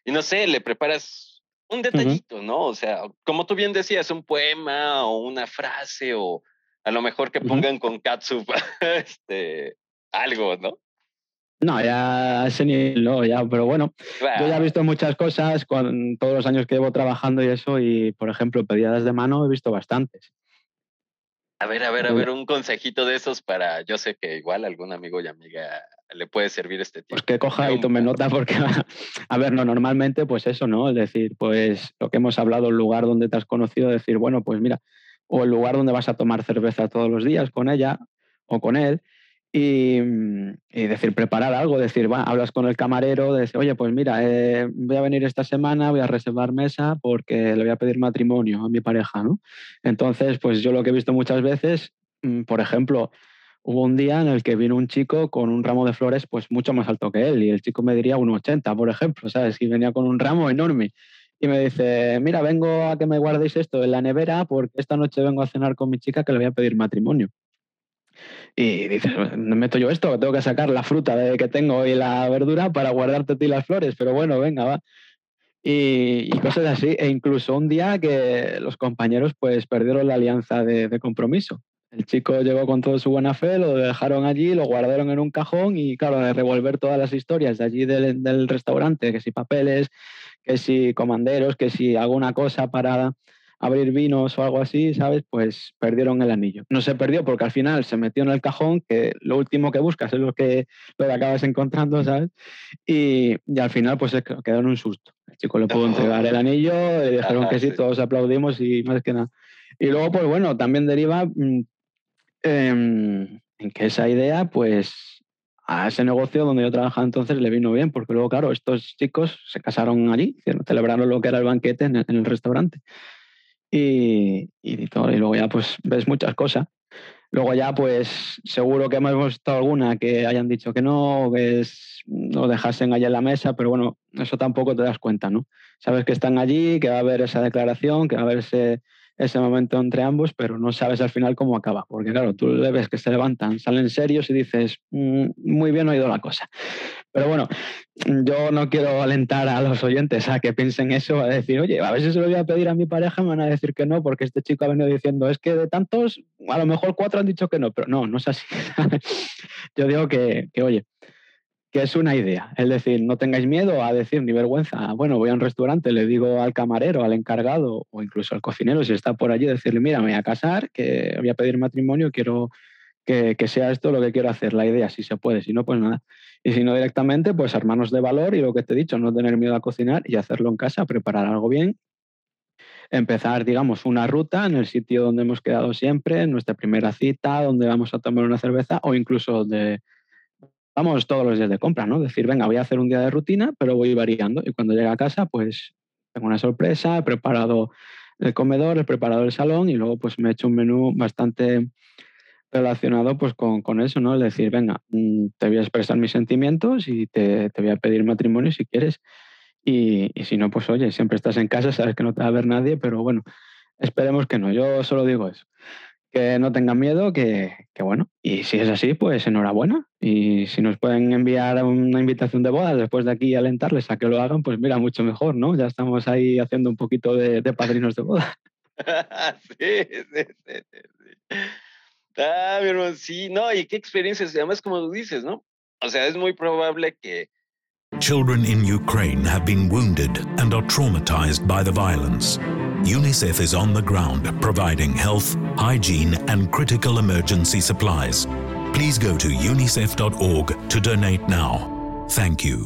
y no sé, le preparas un detallito, ¿no? O sea, como tú bien decías, un poema o una frase o a lo mejor que pongan con katsup, este, algo, ¿no? No, ya ese nivel no, ya, pero bueno, yo ya he visto muchas cosas con todos los años que llevo trabajando y eso, y por ejemplo, pedidas de mano he visto bastantes. A ver, a ver, a ver, un consejito de esos para, yo sé que igual algún amigo y amiga le puede servir este tipo. Pues que coja y tome nota porque, a ver, no, normalmente pues eso, ¿no? Es decir, pues lo que hemos hablado, el lugar donde te has conocido, decir, bueno, pues mira, o el lugar donde vas a tomar cerveza todos los días con ella o con él, Y, decir, preparar algo, decir, va, hablas con el camarero, oye, pues mira, eh, voy a venir esta semana, voy a reservar mesa porque le voy a pedir matrimonio a mi pareja, ¿no? Entonces, pues yo lo que he visto muchas veces, mm, por ejemplo, hubo un día en el que vino un chico con un ramo de flores pues mucho más alto que él y el chico me diría 1,80, por ejemplo, ¿sabes? Y venía con un ramo enorme. Y me dice, mira, vengo a que me guardéis esto en la nevera porque esta noche vengo a cenar con mi chica que le voy a pedir matrimonio. Y dices, ¿me meto yo esto? Tengo que sacar la fruta de que tengo y la verdura para guardarte ti las flores, pero bueno, venga, va. Y, cosas así. E incluso un día que los compañeros pues perdieron la alianza de, compromiso. El chico llegó con toda su buena fe, lo dejaron allí, lo guardaron en un cajón y claro, de revolver todas las historias de allí del, del restaurante, que si papeles, que si comanderos, que si alguna cosa para abrir vinos o algo así, ¿sabes? Pues perdieron el anillo. No se perdió porque al final se metió en el cajón, que lo último que buscas es lo que, lo que acabas encontrando, ¿sabes? Y, y al final pues quedó en un susto. El chico le pudo entregar el anillo, le dijeron que sí, todos aplaudimos y más que nada. Y luego, pues bueno, también deriva em, en que esa idea, pues a ese negocio donde yo trabajaba entonces le vino bien, porque luego, claro, estos chicos se casaron allí, celebraron lo que era el banquete en el restaurante y, y, todo, y luego ya pues ves muchas cosas. Luego ya pues seguro que hemos visto alguna que hayan dicho que no, que es, dejasen allá en la mesa, pero bueno, eso tampoco te das cuenta, ¿no? Sabes que están allí, que va a haber esa declaración, que va a haber ese, ese momento entre ambos, pero no sabes al final cómo acaba. Porque claro, tú le ves que se levantan, salen serios y dices, mm, muy bien ha ido la cosa. Pero bueno, yo no quiero alentar a los oyentes a que piensen eso, a decir, oye, a ver si se lo voy a pedir a mi pareja, me van a decir que no, porque este chico ha venido diciendo, es que de tantos, a lo mejor cuatro han dicho que no, pero no, no es así. yo digo que, que oye, que es una idea. Es decir, no tengáis miedo a decir ni vergüenza. Bueno, voy a un restaurante, le digo al camarero, al encargado o incluso al cocinero, si está por allí, decirle, mira, me voy a casar, que voy a pedir matrimonio, quiero que, que, sea esto lo que quiero hacer. La idea, si se puede, si no, pues nada. Y si no directamente, pues hermanos de valor y lo que te he dicho, no tener miedo a cocinar y hacerlo en casa, preparar algo bien. Empezar, digamos, una ruta en el sitio donde hemos quedado siempre, en nuestra primera cita, donde vamos a tomar una cerveza o incluso de vamos todos los días de compra, ¿no? Decir, venga, voy a hacer un día de rutina, pero voy variando. Y cuando llegue a casa, pues tengo una sorpresa, he preparado el comedor, el preparador del salón y luego pues me he hecho un menú bastante relacionado pues con, con eso, ¿no? Es decir, venga, mm, te voy a expresar mis sentimientos y te, te voy a pedir matrimonio si quieres. Y, y, si no, pues oye, siempre estás en casa, sabes que no te va a ver nadie, pero bueno, esperemos que no. Yo solo digo eso que no tengan miedo, que, bueno, y si es así, pues enhorabuena. Y si nos pueden enviar una invitación de boda después de aquí alentarles a que lo hagan, pues mira, mucho mejor, ¿no? Ya estamos ahí haciendo un poquito de, padrinos de boda. sí, sí, sí, sí. Ah, mi hermano, sí, no, y qué experiencias, además como tú dices, ¿no? O sea, es muy probable que... Children in Ukraine have been wounded and are traumatized by the violence. UNICEF is on the ground providing health, hygiene, and critical emergency supplies. Please go to unicef.org to donate now. Thank you.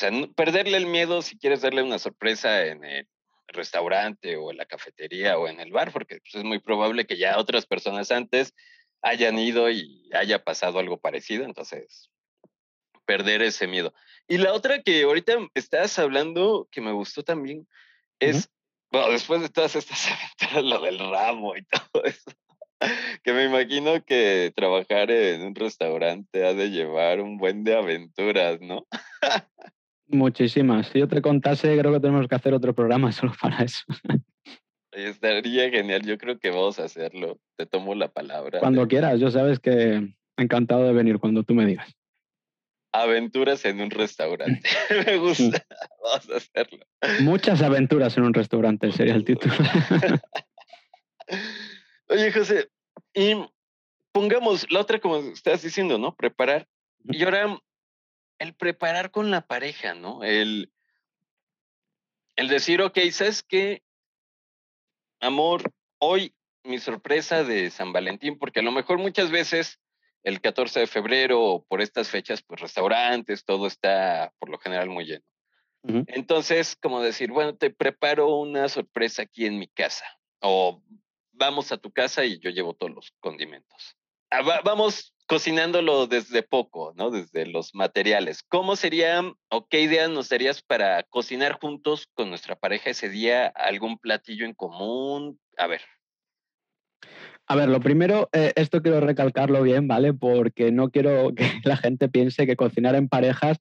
Sea, perderle el miedo si quieres darle una sorpresa en el restaurante o en la cafetería o en el bar, porque pues, es muy probable que ya otras personas antes hayan ido y haya pasado algo parecido, entonces perder ese miedo. Y la otra que ahorita estás hablando, que me gustó también, es, bueno, después de todas estas aventuras, lo del ramo y todo eso, que me imagino que trabajar en un restaurante ha de llevar un buen de aventuras, ¿no? Muchísimas. Si yo te contase, creo que tenemos que hacer otro programa solo para eso. Estaría genial. Yo creo que vamos a hacerlo. Te tomo la palabra. Cuando quieras. Yo sabes que encantado de venir cuando tú me digas. Aventuras en un restaurante. me gusta. vamos a hacerlo. Muchas aventuras en un restaurante sería el título. Oye, José, y pongamos la otra, como estás diciendo, ¿no? Preparar. Y ahora el preparar con la pareja, ¿no? El, el decir, ok, ¿sabes qué? Amor, hoy mi sorpresa de San Valentín, porque a lo mejor muchas veces el 14 de febrero o por estas fechas, pues restaurantes, todo está por lo general muy lleno. Entonces, como decir, bueno, te preparo una sorpresa aquí en mi casa o vamos a tu casa y yo llevo todos los condimentos. Ah, vamos cocinándolo desde poco, ¿no? Desde los materiales. ¿Cómo sería o qué ideas nos darías para cocinar juntos con nuestra pareja ese día? ¿Algún platillo en común? A ver. A ver, lo primero, eh, esto quiero recalcarlo bien, ¿vale? Porque no quiero que la gente piense que cocinar en parejas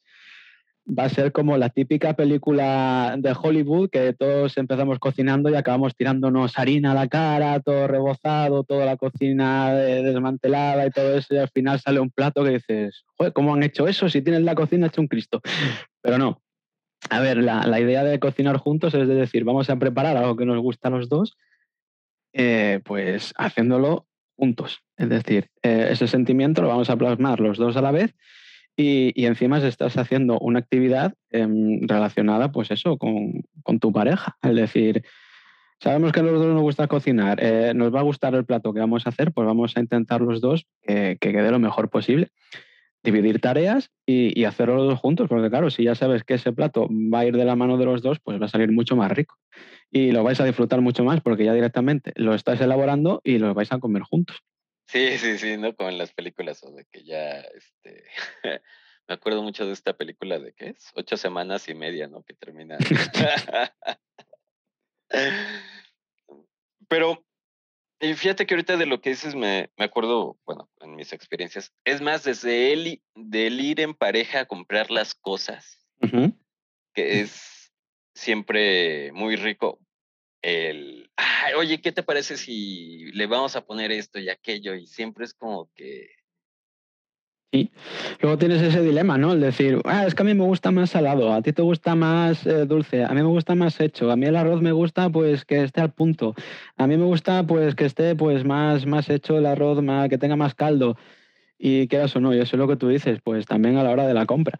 va a ser como la típica película de Hollywood que todos empezamos cocinando y acabamos tirándonos harina a la cara, todo rebozado, toda la cocina desmantelada y todo eso, y al final sale un plato que dices, ¿cómo han hecho eso? Si tienes la cocina hecho un Cristo. Pero no. A ver, la, idea de cocinar juntos es de decir, vamos a preparar algo que nos gusta a los dos, eh, pues haciéndolo juntos. Es decir, eh, ese sentimiento lo vamos a plasmar los dos a la vez y, encima estás haciendo una actividad em, relacionada, pues eso, con, tu pareja. Es decir, sabemos que a los dos nos gusta cocinar, eh, nos va a gustar el plato que vamos a hacer, pues vamos a intentar los dos que quede lo mejor posible. Dividir tareas y, hacerlo los dos juntos, porque claro, si ya sabes que ese plato va a ir de la mano de los dos, pues va a salir mucho más rico. Y lo vais a disfrutar mucho más porque ya directamente lo estáis elaborando y lo vais a comer juntos. Sí, sí, sí, ¿no? Como en las películas, o de que ya, este, me acuerdo mucho de esta película de qué es, ocho semanas y media, ¿no? Que termina. Pero, y fíjate que ahorita de lo que dices me, me acuerdo, bueno, en mis experiencias, es más, desde él, del ir en pareja a comprar las cosas, que es siempre muy rico el, oye, ¿qué te parece si le vamos a poner esto y aquello? Y siempre es como que... Sí, luego tienes ese dilema, ¿no? El decir, ah, es que a mí me gusta más salado, a ti te gusta más eh, dulce, a mí me gusta más hecho, a mí el arroz me gusta pues que esté al punto, a mí me gusta pues que esté pues más, más hecho el arroz, que tenga más caldo. Y quieras o no, y eso es lo que tú dices, pues también a la hora de la compra.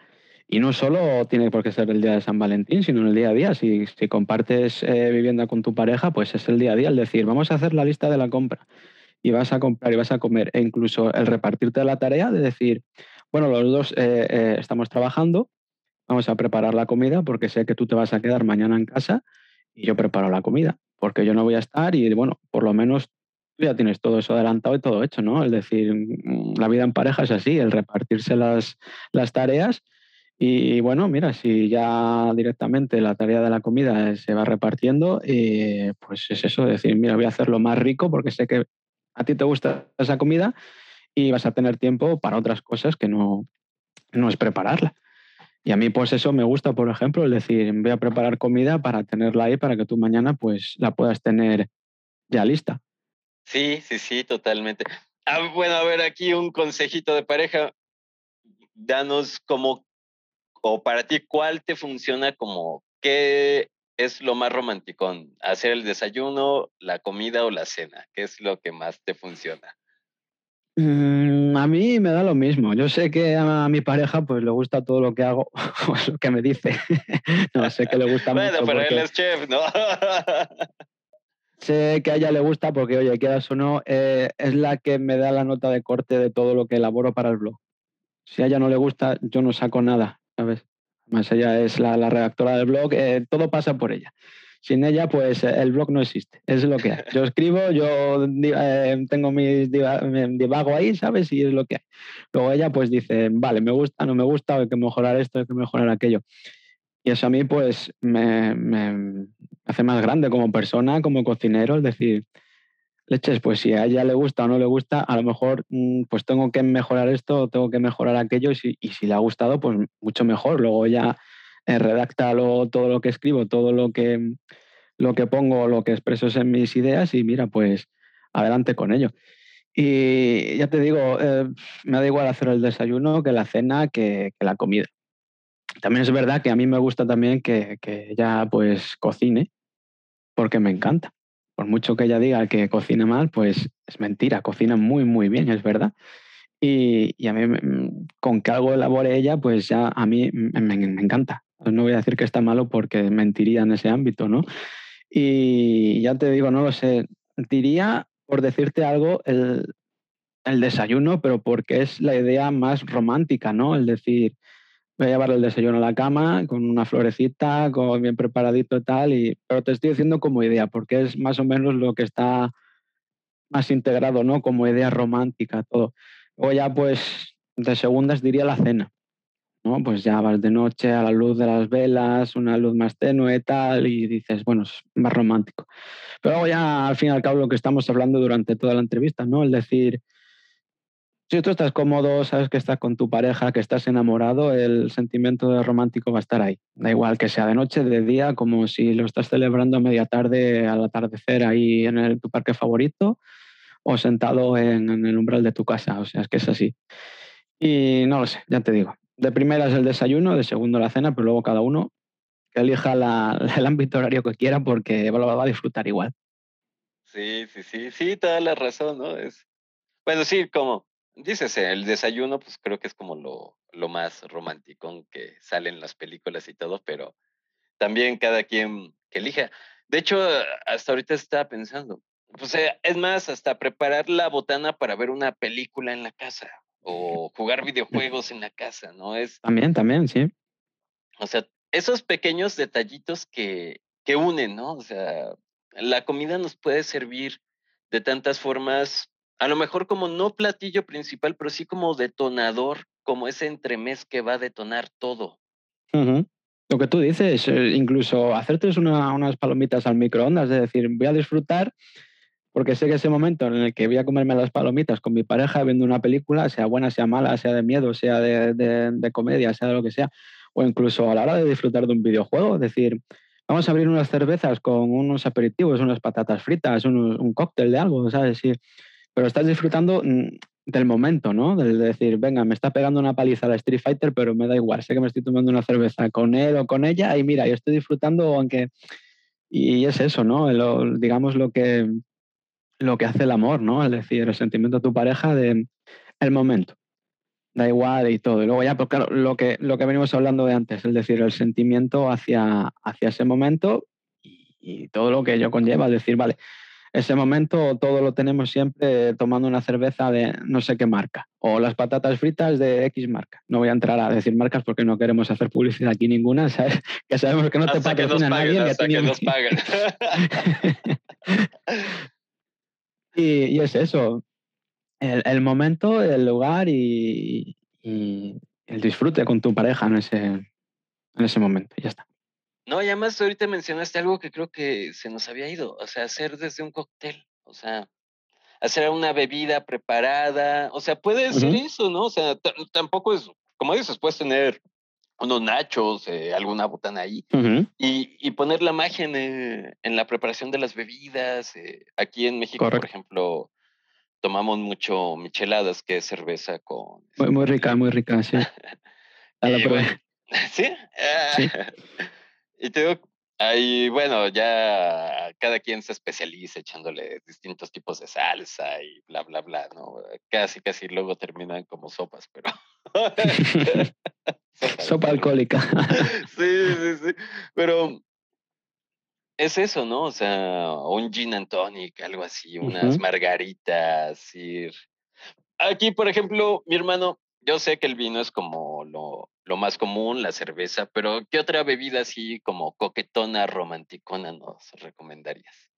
Y no solo tiene por qué ser el día de San Valentín, sino en el día a día. Si, compartes eh, vivienda con tu pareja, pues es el día a día el decir, vamos a hacer la lista de la compra y vas a comprar y vas a comer. E incluso el repartirte la tarea de decir, bueno, los dos eh, eh, estamos trabajando, vamos a preparar la comida porque sé que tú te vas a quedar mañana en casa y yo preparo la comida porque yo no voy a estar y bueno, por lo menos tú ya tienes todo eso adelantado y todo hecho, ¿no? Es decir, mm, la vida en pareja es así, el repartirse las, las tareas y bueno, mira, si ya directamente la tarea de la comida se va repartiendo, eh, pues es eso, decir, mira, voy a hacerlo más rico porque sé que a ti te gusta esa comida y vas a tener tiempo para otras cosas que no, no es prepararla. Y a mí pues eso me gusta, por ejemplo, es decir, voy a preparar comida para tenerla ahí para que tú mañana pues la puedas tener ya lista. Sí, sí, sí, totalmente. Ah, bueno, a ver, aquí un consejito de pareja. Danos como o para ti, ¿cuál te funciona como qué es lo más romántico? ¿Hacer el desayuno, la comida o la cena? ¿Qué es lo que más te funciona? Mm, a mí me da lo mismo. Yo sé que a mi pareja pues le gusta todo lo que hago, o lo que me dice. no, sé que le gusta mucho. Bueno, pero él es chef, ¿no? sé que a ella le gusta porque, oye, quieras o no, eh, es la que me da la nota de corte de todo lo que elaboro para el blog. Si a ella no le gusta, yo no saco nada. ¿Sabes? Además, ella es la, redactora del blog, eh, todo pasa por ella. Sin ella, pues eh, el blog no existe, es lo que. Yo escribo, yo eh, tengo mi divago ahí, ¿sabes? Y es lo que. Luego ella, pues dice, vale, me gusta, no me gusta, hay que mejorar esto, hay que mejorar aquello. Y eso a mí, pues, me hace más grande como persona, como cocinero, es decir, leches, pues si a ella le gusta o no le gusta, a lo mejor mm, pues tengo que mejorar esto tengo que mejorar aquello y si, le ha gustado, pues mucho mejor. Luego ella eh, redacta todo lo que escribo, todo lo que, lo que pongo, lo que expreso en mis ideas y mira, pues adelante con ello. Y ya te digo, eh, me da igual hacer el desayuno que la cena, que, la comida. También es verdad que a mí me gusta también que, que ella pues cocine, porque me encanta por mucho que ella diga que cocina mal, pues es mentira, cocina muy, muy bien, es verdad. Y, a mí, con que algo elabore ella, pues ya a mí me, encanta. No voy a decir que está malo porque mentiría en ese ámbito, ¿no? Y ya te digo, no lo sé, diría, por decirte algo, el, el desayuno, pero porque es la idea más romántica, ¿no? El decir, voy a llevar el desayuno a la cama con una florecita, con bien preparadito y tal, y, pero te estoy diciendo como idea, porque es más o menos lo que está más integrado, ¿no? Como idea romántica, todo. Luego ya, pues, de segundas diría la cena, ¿no? Pues ya vas de noche a la luz de las velas, una luz más tenue, tal, y dices, bueno, es más romántico. Pero luego ya, al fin y al cabo, lo que estamos hablando durante toda la entrevista, ¿no? El decir, si tú estás cómodo, sabes que estás con tu pareja, que estás enamorado, el sentimiento romántico va a estar ahí. Da igual que sea de noche, de día, como si lo estás celebrando a media tarde, al atardecer, ahí en tu parque favorito o sentado en, el umbral de tu casa. O sea, es que es así. Y no lo sé, ya te digo. De primera es el desayuno, de segundo la cena, pero luego cada uno elija el ámbito horario que quiera porque lo va a disfrutar igual. Sí, sí, sí, sí, toda la razón, ¿no? Es... Bueno, sí, como dices, el desayuno, pues creo que es como lo, lo más romántico que sale en las películas y todo, pero también cada quien que elija. De hecho, hasta ahorita estaba pensando, pues eh, es más, hasta preparar la botana para ver una película en la casa o jugar videojuegos en la casa, ¿no? Es, también, también, sí. O sea, esos pequeños detallitos que, que unen, ¿no? O sea, la comida nos puede servir de tantas formas a lo mejor como no platillo principal, pero sí como detonador, como ese entremés que va a detonar todo. Lo que tú dices, eh, incluso hacerte unas palomitas al microondas, es decir, voy a disfrutar porque sé que ese momento en el que voy a comerme las palomitas con mi pareja viendo una película, sea buena, sea mala, sea de miedo, sea de, comedia, sea de lo que sea, o incluso a la hora de disfrutar de un videojuego, es decir, vamos a abrir unas cervezas con unos aperitivos, unas patatas fritas, un, cóctel de algo, ¿sabes? Sí pero estás disfrutando mm, del momento, ¿no? De decir, venga, me está pegando una paliza la Street Fighter, pero me da igual, sé que me estoy tomando una cerveza con él o con ella y mira, yo estoy disfrutando aunque... Y es eso, ¿no? digamos lo que, lo que hace el amor, ¿no? Es decir, el sentimiento de tu pareja de el momento. da igual y todo. Y luego ya, pues claro, lo que, lo que venimos hablando de antes, es decir, el sentimiento hacia, hacia ese momento y, y todo lo que ello conlleva, es decir, vale, ese momento todo lo tenemos siempre tomando una cerveza de no sé qué marca o las patatas fritas de X marca. No voy a entrar a decir marcas porque no queremos hacer publicidad aquí ninguna, ¿sabes? Que sabemos que no te patrocina nadie. Hasta que, nos paguen. y, y, es eso, el, el, momento, el lugar y, y, el disfrute con tu pareja en ese, en ese momento. Ya está. No, y además ahorita mencionaste algo que creo que se nos había ido, o sea, hacer desde un cóctel, o sea, hacer una bebida preparada, o sea, puede ser eso, ¿no? O sea, tampoco es, como dices, puedes tener unos nachos, eh, alguna botana ahí, uh -huh. y, y, poner la magia en, eh, en, la preparación de las bebidas. Eh, aquí en México, Correcto. por ejemplo, tomamos mucho micheladas, que es cerveza con... Muy, muy rica, muy rica, sí. A la bueno, ¿Sí? sí. Y te digo, ahí, bueno, ya cada quien se especializa echándole distintos tipos de salsa y bla, bla, bla, ¿no? Casi, casi luego terminan como sopas, pero... Sopa, Sopa alcohólica. sí, sí, sí. Pero es eso, ¿no? O sea, un gin and tonic, algo así, unas uh -huh. margaritas, ir. Aquí, por ejemplo, mi hermano, yo sé que el vino es como lo, lo, más común, la cerveza, pero ¿qué otra bebida así como coquetona, romanticona nos recomendarías?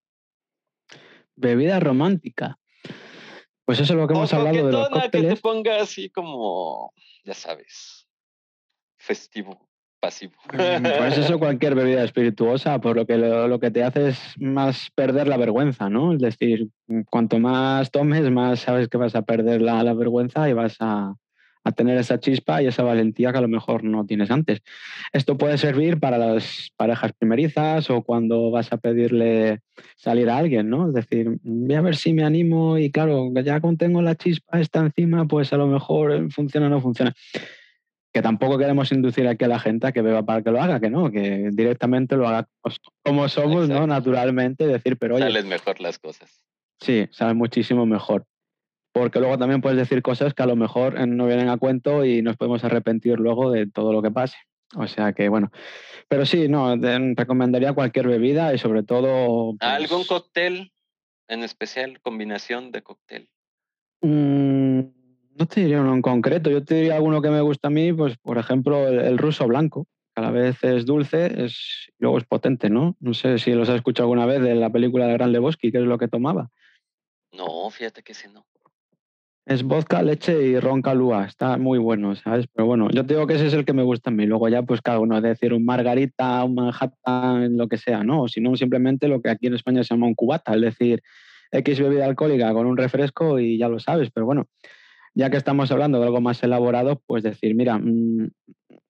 Bebida romántica. Pues eso es lo que hemos o hablado de los cócteles. que te ponga así como, ya sabes, festivo, pasivo. Pues eso cualquier bebida espirituosa, por lo que lo, lo, que te hace es más perder la vergüenza, ¿no? Es decir, cuanto más tomes, más sabes que vas a perder la, la vergüenza y vas a, a tener esa chispa y esa valentía que a lo mejor no tienes antes. Esto puede servir para las parejas primerizas o cuando vas a pedirle salir a alguien, ¿no? Es decir, voy a ver si me animo y claro, ya cuando tengo la chispa está encima, pues a lo mejor funciona o no funciona. Que tampoco queremos inducir aquí a la gente a que beba para que lo haga, que no, que directamente lo haga como somos, Exacto. ¿no? Naturalmente, decir, pero oye. Salen mejor las cosas. Sí, salen muchísimo mejor porque luego también puedes decir cosas que a lo mejor eh, no vienen a cuento y nos podemos arrepentir luego de todo lo que pase. O sea que bueno, pero sí, no, te recomendaría cualquier bebida y sobre todo... Pues... ¿Algún cóctel en especial, combinación de cóctel? Mmm, no te diría uno en concreto, yo te diría alguno que me gusta a mí, pues por ejemplo el, el ruso blanco, que a la vez es dulce es, y luego es potente, ¿no? No sé si los has escuchado alguna vez de la película de Gran Lebowski, que es lo que tomaba. No, fíjate que ese no. Es vodka, leche y ron calúa. Está muy bueno, ¿sabes? Pero bueno, yo te digo que ese es el que me gusta a mí. Luego ya, pues cada uno, es decir, un margarita, un Manhattan, lo que sea, ¿no? O si no, simplemente lo que aquí en España se llama un cubata, es decir, X bebida alcohólica con un refresco y ya lo sabes. Pero bueno, ya que estamos hablando de algo más elaborado, pues decir, mira, mmm,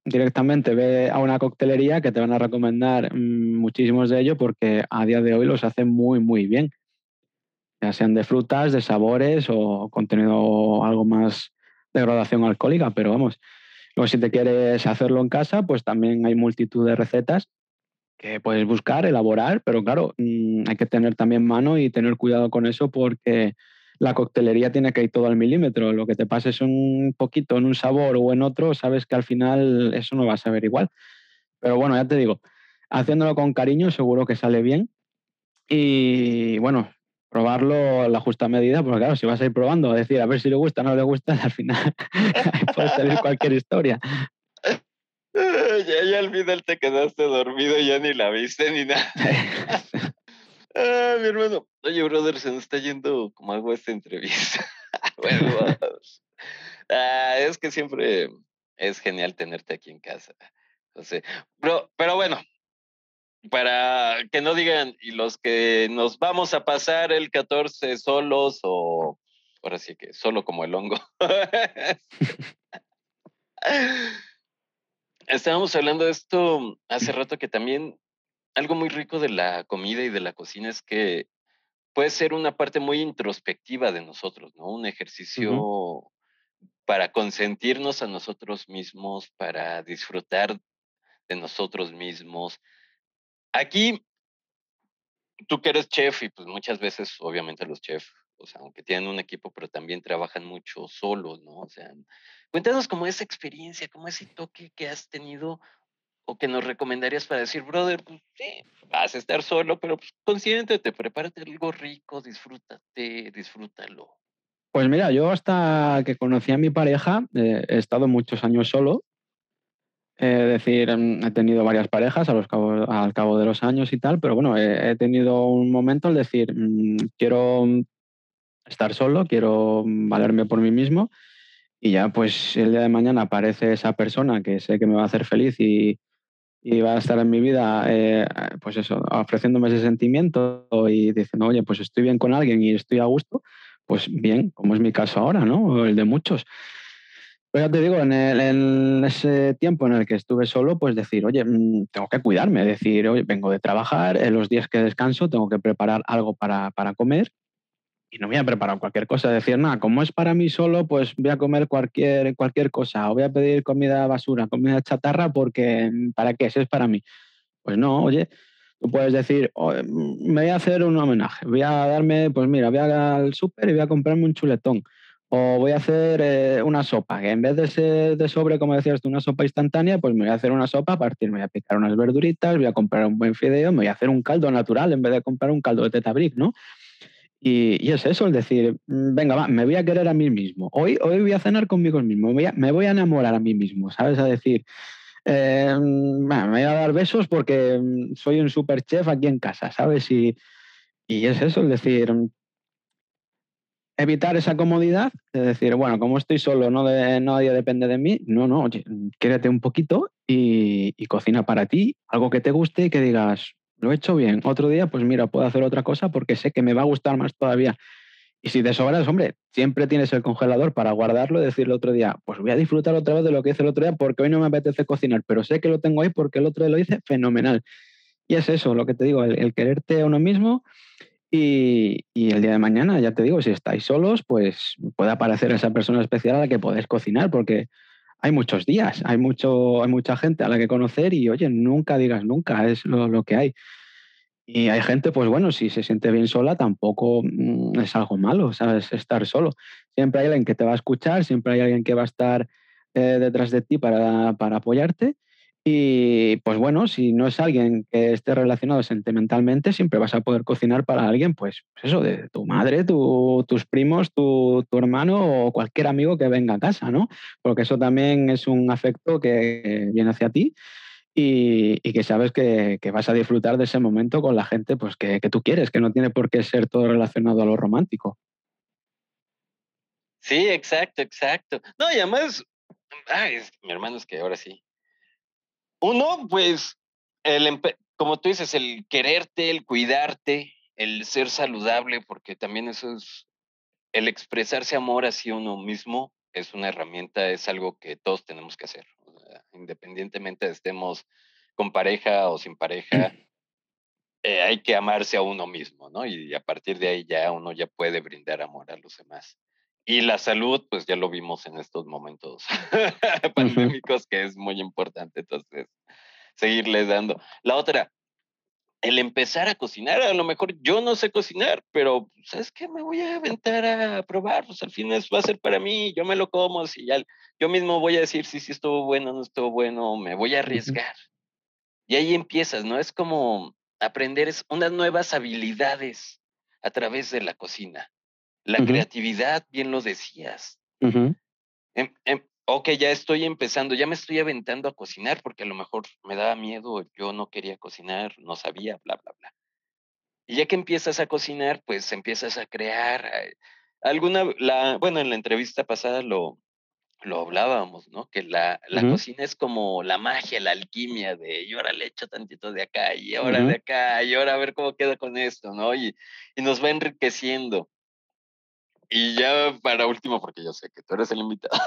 directamente ve a una coctelería que te van a recomendar mmm, muchísimos de ellos porque a día de hoy los hacen muy, muy bien ya sean de frutas, de sabores o contenido algo más de graduación alcohólica, pero vamos, luego si te quieres hacerlo en casa, pues también hay multitud de recetas que puedes buscar, elaborar, pero claro, mmm, hay que tener también mano y tener cuidado con eso porque la coctelería tiene que ir todo al milímetro. Lo que te pases un poquito en un sabor o en otro, sabes que al final eso no va a saber igual. Pero bueno, ya te digo, haciéndolo con cariño seguro que sale bien. Y bueno, probarlo a la justa medida, porque claro, si vas a ir probando, a decir a ver si le gusta o no le gusta, al final puede salir cualquier historia. Ya, ya al final te quedaste dormido, ya ni la viste ni nada. ah, mi hermano, oye, brother, se nos está yendo como hago esta entrevista. bueno, vamos. Ah, es que siempre es genial tenerte aquí en casa. O sea, pero, pero bueno, para que no digan, y los que nos vamos a pasar el 14 solos o ahora sí que solo como el hongo. Estábamos hablando de esto hace rato que también algo muy rico de la comida y de la cocina es que puede ser una parte muy introspectiva de nosotros, ¿no? Un ejercicio uh -huh. para consentirnos a nosotros mismos, para disfrutar de nosotros mismos, Aquí, tú que eres chef y pues muchas veces, obviamente los chefs, o sea, aunque tienen un equipo, pero también trabajan mucho solos, ¿no? O sea, cuéntanos como esa experiencia, como ese toque que has tenido o que nos recomendarías para decir, brother, pues sí, vas a estar solo, pero pues prepárate algo rico, disfrútate, disfrútalo. Pues mira, yo hasta que conocí a mi pareja eh, he estado muchos años solo. Es decir, mm, he tenido varias parejas a los al cabo de los años y tal, pero bueno, he, tenido un momento al decir, mm, quiero estar solo, quiero valerme por mí mismo y ya pues el día de mañana aparece esa persona que sé que me va a hacer feliz y, y va a estar en mi vida, eh, pues eso, ofreciéndome ese sentimiento y diciendo, oye, pues estoy bien con alguien y estoy a gusto, pues bien, como es mi caso ahora, ¿no? El de muchos. Pero ya te digo, en, ese tiempo en el que estuve solo, pues decir, oye, mm, tengo que cuidarme, decir, oye, vengo de trabajar, en los días que descanso tengo que preparar algo para, para comer y no voy a preparar cualquier cosa, decir, nada, como es para mí solo, pues voy a comer cualquier, cualquier cosa, o voy a pedir comida basura, comida chatarra, porque ¿para qué? Si es para mí. Pues no, oye, tú puedes decir, me voy a hacer un homenaje, voy a darme, pues mira, voy al súper y voy a comprarme un chuletón. O voy a hacer eh, una sopa, que en vez de ser de sobre, como decías tú, una sopa instantánea, pues me voy a hacer una sopa a partir, me voy a picar unas verduritas, voy a comprar un buen fideo, me voy a hacer un caldo natural en vez de comprar un caldo de tetabric, ¿no? Y, es eso, es decir, mm, venga, va, me voy a querer a mí mismo. Hoy, hoy voy a cenar conmigo mismo, me voy a, me voy a enamorar a mí mismo, ¿sabes? A decir, eh, me voy a dar besos porque mm, soy un super chef aquí en casa, ¿sabes? Y, y es eso, es decir, mm, evitar esa comodidad, es decir, bueno, como estoy solo, no de, nadie depende de mí, no, no, oye, quédate un poquito y, cocina para ti, algo que te guste y que digas, lo he hecho bien. Otro día, pues mira, puedo hacer otra cosa porque sé que me va a gustar más todavía. Y si te sobras, hombre, siempre tienes el congelador para guardarlo y decirle otro día, pues voy a disfrutar otra vez de lo que hice el otro día porque hoy no me apetece cocinar, pero sé que lo tengo ahí porque el otro día lo hice fenomenal. Y es eso, lo que te digo, el, quererte a uno mismo y, el día de mañana, ya te digo, si estáis solos, pues puede aparecer esa persona especial a la que podés cocinar porque hay muchos días, hay, mucho, hay mucha gente a la que conocer y, oye, nunca digas nunca, es lo, que hay. Y hay gente, pues bueno, si se siente bien sola, tampoco mm, es algo malo, ¿sabes? Estar solo. Siempre hay alguien que te va a escuchar, siempre hay alguien que va a estar eh, detrás de ti para, para apoyarte y pues bueno, si no es alguien que esté relacionado sentimentalmente, siempre vas a poder cocinar para alguien, pues, pues eso, de tu madre, tus primos, tu, hermano o cualquier amigo que venga a casa, ¿no? Porque eso también es un afecto que viene hacia ti y, que sabes que, vas a disfrutar de ese momento con la gente pues, que, que tú quieres, que no tiene por qué ser todo relacionado a lo romántico. Sí, exacto, exacto. No, y además, ay, mi hermano es que ahora sí, uno, pues, el, como tú dices, el quererte, el cuidarte, el ser saludable, porque también eso es, el expresarse amor hacia uno mismo es una herramienta, es algo que todos tenemos que hacer, independientemente de estemos con pareja o sin pareja, eh, hay que amarse a uno mismo, ¿no? Y a partir de ahí ya uno ya puede brindar amor a los demás. Y la salud, pues ya lo vimos en estos momentos pandémicos, que es muy importante, entonces, seguirles dando. La otra, el empezar a cocinar, a lo mejor yo no sé cocinar, pero ¿sabes qué? Me voy a aventar a probar, pues al fin eso va a ser para mí, yo me lo como, si ya, yo mismo voy a decir si sí, sí estuvo bueno, no estuvo bueno, me voy a arriesgar. Y ahí empiezas, ¿no? Es como aprender unas nuevas habilidades a través de la cocina. La creatividad, bien lo decías. Em, em, ok, ya estoy empezando, ya me estoy aventando a cocinar porque a lo mejor me daba miedo, yo no quería cocinar, no sabía, bla, bla, bla. Y ya que empiezas a cocinar, pues empiezas a crear eh, alguna, la, bueno, en la entrevista pasada lo, lo hablábamos, ¿no? Que la, la cocina es como la magia, la alquimia de, y ahora le echo tantito de acá, y ahora de acá, y ahora a ver cómo queda con esto, ¿no? Y, y nos va enriqueciendo. Y ya para último, porque yo sé que tú eres el invitado.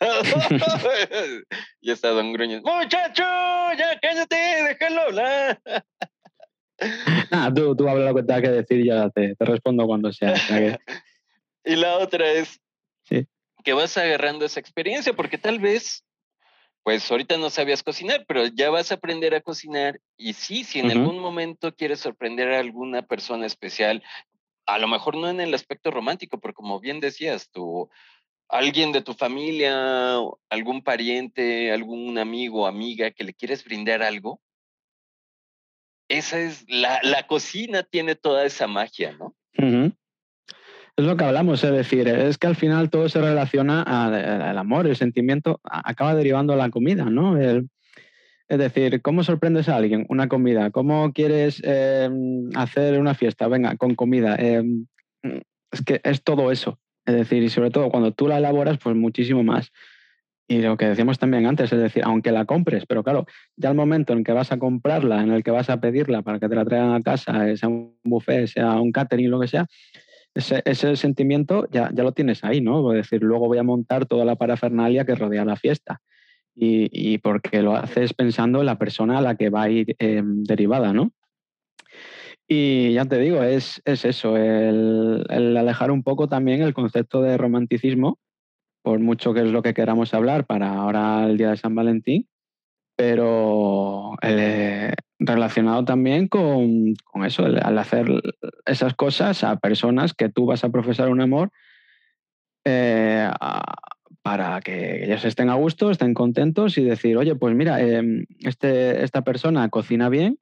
y está Don Gruñez. Muchacho, ya cállate, déjalo hablar. Ah, tú, tú habla lo que tengas que decir ya te, te respondo cuando sea. y la otra es que vas agarrando esa experiencia, porque tal vez, pues ahorita no sabías cocinar, pero ya vas a aprender a cocinar. Y sí, si en algún momento quieres sorprender a alguna persona especial, a lo mejor no en el aspecto romántico, pero como bien decías, tú, alguien de tu familia, algún pariente, algún amigo, amiga que le quieres brindar algo, esa es, la, la cocina tiene toda esa magia, ¿no? Es lo que hablamos, es decir, es que al final todo se relaciona al, amor, el sentimiento acaba derivando a la comida, ¿no? Es decir, ¿cómo sorprendes a alguien? Una comida. ¿Cómo quieres em, hacer una fiesta? Venga, con comida. Em, es que es todo eso. Es decir, y sobre todo cuando tú la elaboras, pues muchísimo más. Y lo que decíamos también antes, es decir, aunque la compres, pero claro, ya el momento en que vas a comprarla, en el que vas a pedirla para que te la traigan a casa, sea un buffet, sea un catering, lo que sea, ese, sentimiento ya, ya, lo tienes ahí, ¿no? Es decir, luego voy a montar toda la parafernalia que rodea la fiesta. Y, porque lo haces pensando en la persona a la que va a ir em, derivada, ¿no? Y ya te digo, es, es eso, el, el, alejar un poco también el concepto de romanticismo, por mucho que es lo que queramos hablar para ahora el día de San Valentín, pero eh, relacionado también con, con eso, al hacer esas cosas a personas que tú vas a profesar un amor eh, para que ellos estén a gusto, estén contentos y decir, oye, pues mira, em, este, esta persona cocina bien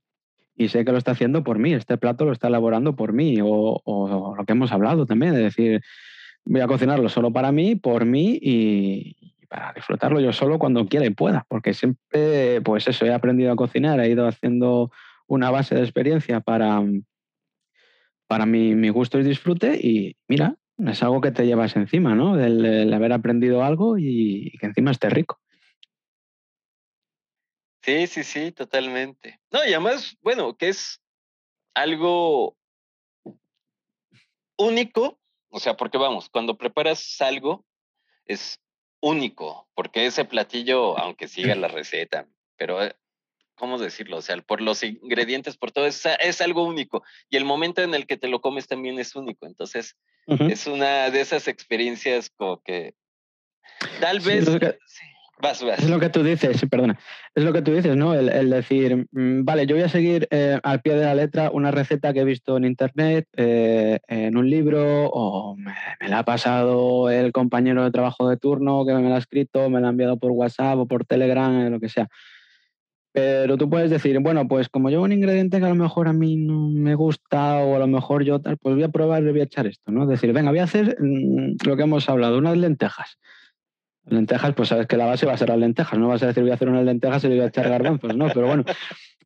y sé que lo está haciendo por mí, este plato lo está elaborando por mí, o, lo que hemos hablado también, de decir, voy a cocinarlo solo para mí, por mí y, para disfrutarlo yo solo cuando quiera y pueda, porque siempre, pues eso, he aprendido a cocinar, he ido haciendo una base de experiencia para, para mi, mi gusto y disfrute y mira, es algo que te llevas encima, ¿no? El, haber aprendido algo y, que encima esté rico. Sí, sí, sí, totalmente. No, y además, bueno, que es algo único, o sea, porque vamos, cuando preparas algo, es único, porque ese platillo, aunque siga la receta, pero, eh, ¿cómo decirlo? O sea, por los ingredientes, por todo, es, es algo único. Y el momento en el que te lo comes también es único. Entonces, es una de esas experiencias como que tal vez... Es lo que tú dices, sí, perdona. Es lo que tú dices, ¿no? El, decir, mm, vale, yo voy a seguir eh, al pie de la letra una receta que he visto en internet, eh, en un libro, o me, la ha pasado el compañero de trabajo de turno que me la ha escrito, me la ha enviado por WhatsApp o por Telegram, eh, lo que sea. Pero tú puedes decir, bueno, pues como llevo un ingrediente que a lo mejor a mí no me gusta o a lo mejor yo tal, pues voy a probar voy a echar esto, ¿no? Decir, venga, voy a hacer mm, lo que hemos hablado, unas lentejas lentejas, pues sabes que la base va a ser las lentejas. No vas a decir voy a hacer unas lentejas y le voy a echar garbanzos, ¿no? Pero bueno,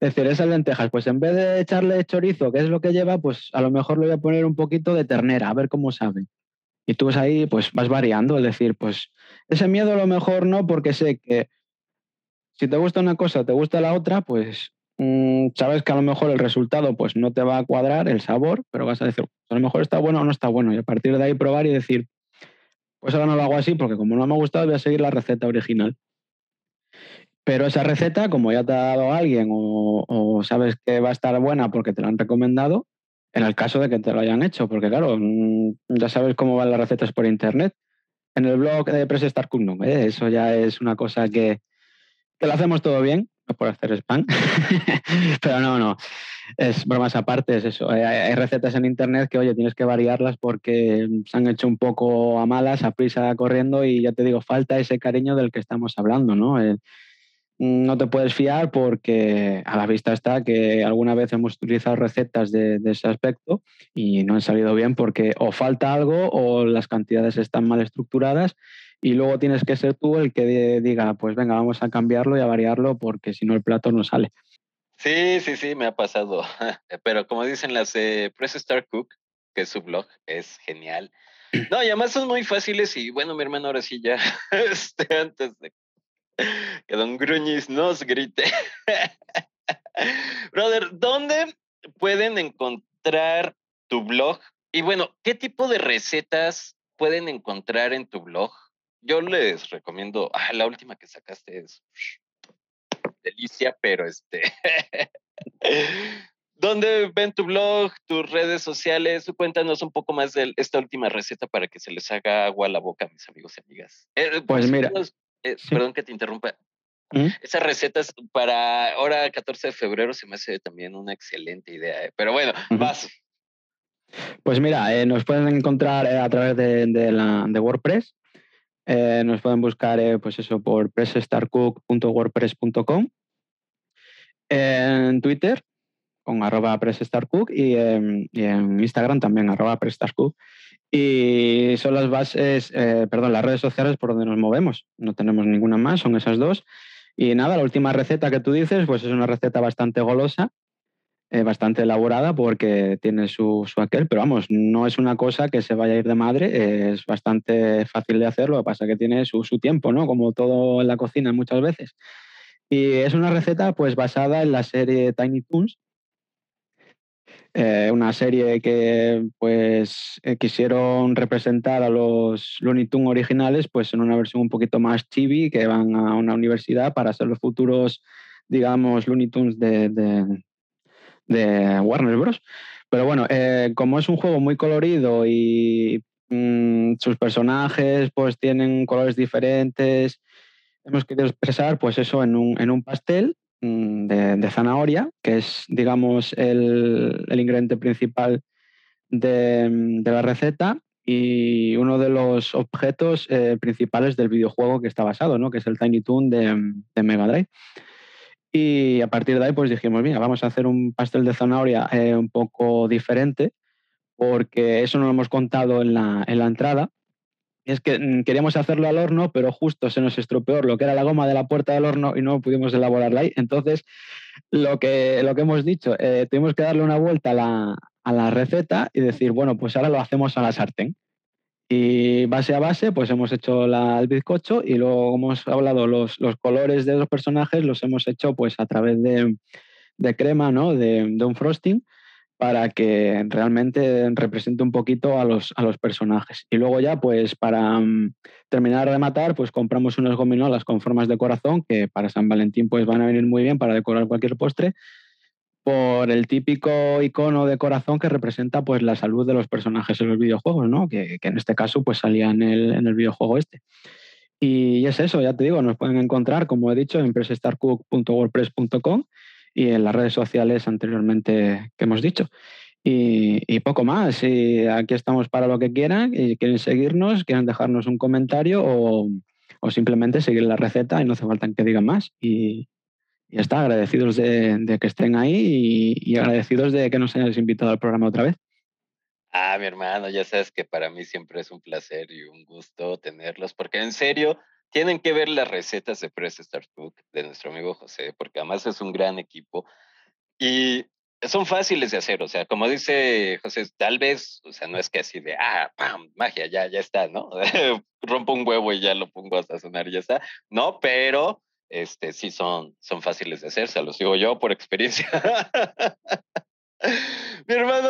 decir, esas lentejas, pues en vez de echarle chorizo, que es lo que lleva, pues a lo mejor le voy a poner un poquito de ternera, a ver cómo sabe. Y tú ahí, pues vas variando, es decir, pues ese miedo a lo mejor no, porque sé que si te gusta una cosa, te gusta la otra, pues mm, sabes que a lo mejor el resultado pues no te va a cuadrar, el sabor, pero vas a decir, pues, a lo mejor está bueno o no está bueno. Y a partir de ahí probar y decir, pues ahora no lo hago así porque como no me ha gustado voy a seguir la receta original. Pero esa receta, como ya te ha dado alguien o, sabes que va a estar buena porque te la han recomendado, en el caso de que te lo hayan hecho, porque claro, mm, ya sabes cómo van las recetas por internet. En el blog de Press Star no, ¿eh? eso ya es una cosa que, que lo hacemos todo bien, no por hacer spam, pero no, no. Es bromas aparte, es eso. Hay, recetas en internet que, oye, tienes que variarlas porque se han hecho un poco a malas, a prisa, corriendo y ya te digo, falta ese cariño del que estamos hablando, ¿no? no te puedes fiar porque a la vista está que alguna vez hemos utilizado recetas de, de, ese aspecto y no han salido bien porque o falta algo o las cantidades están mal estructuradas y luego tienes que ser tú el que diga, pues venga, vamos a cambiarlo y a variarlo porque si no el plato no sale. Sí, sí, sí, me ha pasado. Pero como dicen las Press Star Cook, que es su blog, es genial. No, y además son muy fáciles y bueno, mi hermano ahora sí ya, este, antes de que Don Gruñis nos grite. Brother, ¿dónde pueden encontrar tu blog? Y bueno, ¿qué tipo de recetas pueden encontrar en tu blog? Yo les recomiendo, ah, la última que sacaste es delicia, pero este... ¿Dónde ven tu blog, tus redes sociales? Cuéntanos un poco más de esta última receta para que se les haga agua a la boca, mis amigos y amigas. Eh, pues mira. Eh, perdón que te interrumpa. ¿Mm? Esas recetas para ahora 14 de febrero se me hace también una excelente idea. ¿eh? Pero bueno, vas. Pues mira, nos pueden encontrar a través de, de, la, de WordPress. Eh, nos pueden buscar, pues eso, por pressstarcook.wordpress.com. En Twitter, con arroba pressstarcook y, en Instagram también, arroba pressstarcook. Y son las bases, perdón, las redes sociales por donde nos movemos. No tenemos ninguna más, son esas dos. Y nada, la última receta que tú dices, pues es una receta bastante golosa eh, bastante elaborada porque tiene su, su, aquel, pero vamos, no es una cosa que se vaya a ir de madre, es bastante fácil de hacer, lo que pasa que tiene su, su tiempo, ¿no? Como todo en la cocina muchas veces. Y es una receta pues basada en la serie Tiny Toons, eh, una serie que pues eh, quisieron representar a los Looney Tunes originales pues en una versión un poquito más chibi que van a una universidad para ser los futuros digamos Looney Tunes de, de, de Warner Bros. Pero bueno, eh, como es un juego muy colorido y mm, sus personajes pues tienen colores diferentes, hemos querido expresar pues eso en un, en un pastel mm, de, zanahoria, que es digamos el, el ingrediente principal de, de, la receta y uno de los objetos eh, principales del videojuego que está basado, ¿no? que es el Tiny Toon de, de Mega Drive. Y a partir de ahí, pues dijimos, mira, vamos a hacer un pastel de zanahoria eh, un poco diferente, porque eso no lo hemos contado en la, en la entrada. Es que mm, queríamos hacerlo al horno, pero justo se nos estropeó lo que era la goma de la puerta del horno y no pudimos elaborarla ahí. Entonces, lo que, lo que hemos dicho, eh, tuvimos que darle una vuelta a la, a la receta y decir, bueno, pues ahora lo hacemos a la sartén. Y base a base, pues hemos hecho la, el bizcocho y luego hemos hablado los, los colores de los personajes, los hemos hecho pues a través de, de crema, ¿no? De, de, un frosting para que realmente represente un poquito a los, a los personajes. Y luego ya, pues para um, terminar de matar, pues compramos unas gominolas con formas de corazón que para San Valentín pues van a venir muy bien para decorar cualquier postre por el típico icono de corazón que representa pues la salud de los personajes en los videojuegos, ¿no? Que, que en este caso pues salía en el, en el, videojuego este. Y es eso, ya te digo, nos pueden encontrar, como he dicho, en pressstarcook.wordpress.com y en las redes sociales anteriormente que hemos dicho. Y, y, poco más. Y aquí estamos para lo que quieran y quieren seguirnos, quieren dejarnos un comentario o, o simplemente seguir la receta y no hace falta que digan más. Y, ya está, agradecidos de, de que estén ahí y, y, agradecidos de que nos hayáis invitado al programa otra vez. Ah, mi hermano, ya sabes que para mí siempre es un placer y un gusto tenerlos, porque en serio tienen que ver las recetas de Press Start Cook de nuestro amigo José, porque además es un gran equipo y son fáciles de hacer, o sea, como dice José, tal vez, o sea, no es que así de, ah, pam, magia, ya, ya está, ¿no? Rompo un huevo y ya lo pongo hasta sonar y ya está, no, pero este, sí son, son fáciles de hacer, se los digo yo por experiencia. Mi hermano,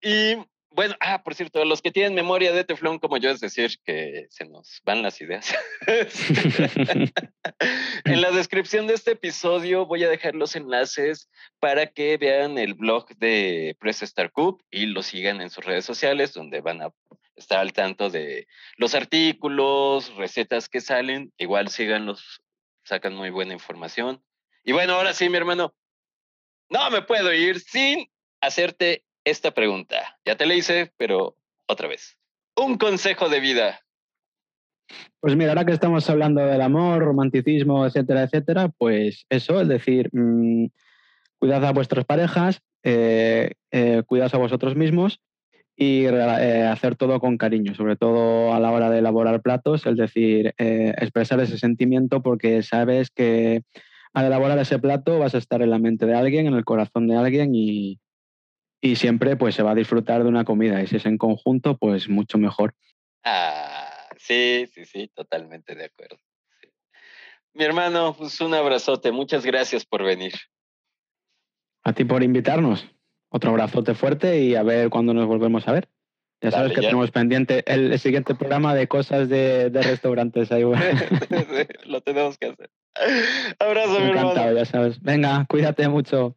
y bueno, ah, por cierto, los que tienen memoria de teflón como yo, es decir, que se nos van las ideas. en la descripción de este episodio voy a dejar los enlaces para que vean el blog de Press Star Cook y lo sigan en sus redes sociales, donde van a estar al tanto de los artículos, recetas que salen. Igual síganlos sacan muy buena información. Y bueno, ahora sí, mi hermano, no me puedo ir sin hacerte esta pregunta. Ya te la hice, pero otra vez. Un consejo de vida. Pues mira, ahora que estamos hablando del amor, romanticismo, etcétera, etcétera, pues eso, es decir, mmm, cuidad a vuestras parejas, eh, eh, cuidad a vosotros mismos y eh, hacer todo con cariño, sobre todo a la hora de elaborar platos, es decir, eh, expresar ese sentimiento porque sabes que al elaborar ese plato vas a estar en la mente de alguien, en el corazón de alguien y, y siempre pues se va a disfrutar de una comida y si es en conjunto pues mucho mejor. Ah, sí, sí, sí, totalmente de acuerdo. Sí. Mi hermano, pues un abrazote, muchas gracias por venir. A ti por invitarnos. Otro abrazote fuerte y a ver cuándo nos volvemos a ver. Ya sabes Dale, que ya. tenemos pendiente el, el, siguiente programa de cosas de, de restaurantes. Ahí, bueno. Lo tenemos que hacer. Abrazo, Me mi ya sabes. Venga, cuídate mucho.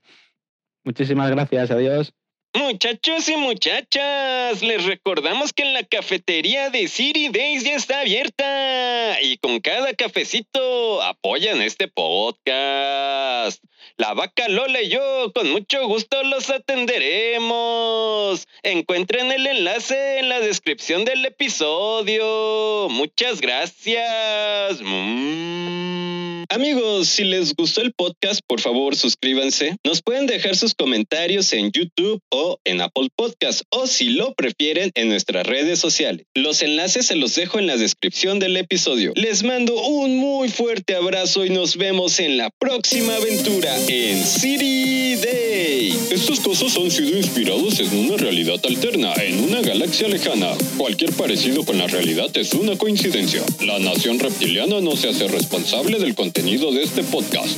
Muchísimas gracias. Adiós. Muchachos y muchachas, les recordamos que la cafetería de City Days ya está abierta y con cada cafecito apoyan este podcast. La vaca Lola y yo con mucho gusto los atenderemos. Encuentren el enlace en la descripción del episodio. Muchas gracias. Mm. Amigos, si les gustó el podcast, por favor suscríbanse. Nos pueden dejar sus comentarios en YouTube o en Apple Podcast o si lo prefieren en nuestras redes sociales. Los enlaces se los dejo en la descripción del episodio. Les mando un muy fuerte abrazo y nos vemos en la próxima aventura en City Day. Estos casos han sido inspirados en una realidad alterna, en una galaxia lejana. Cualquier parecido con la realidad es una coincidencia. La nación reptiliana no se hace responsable del contenido de este podcast.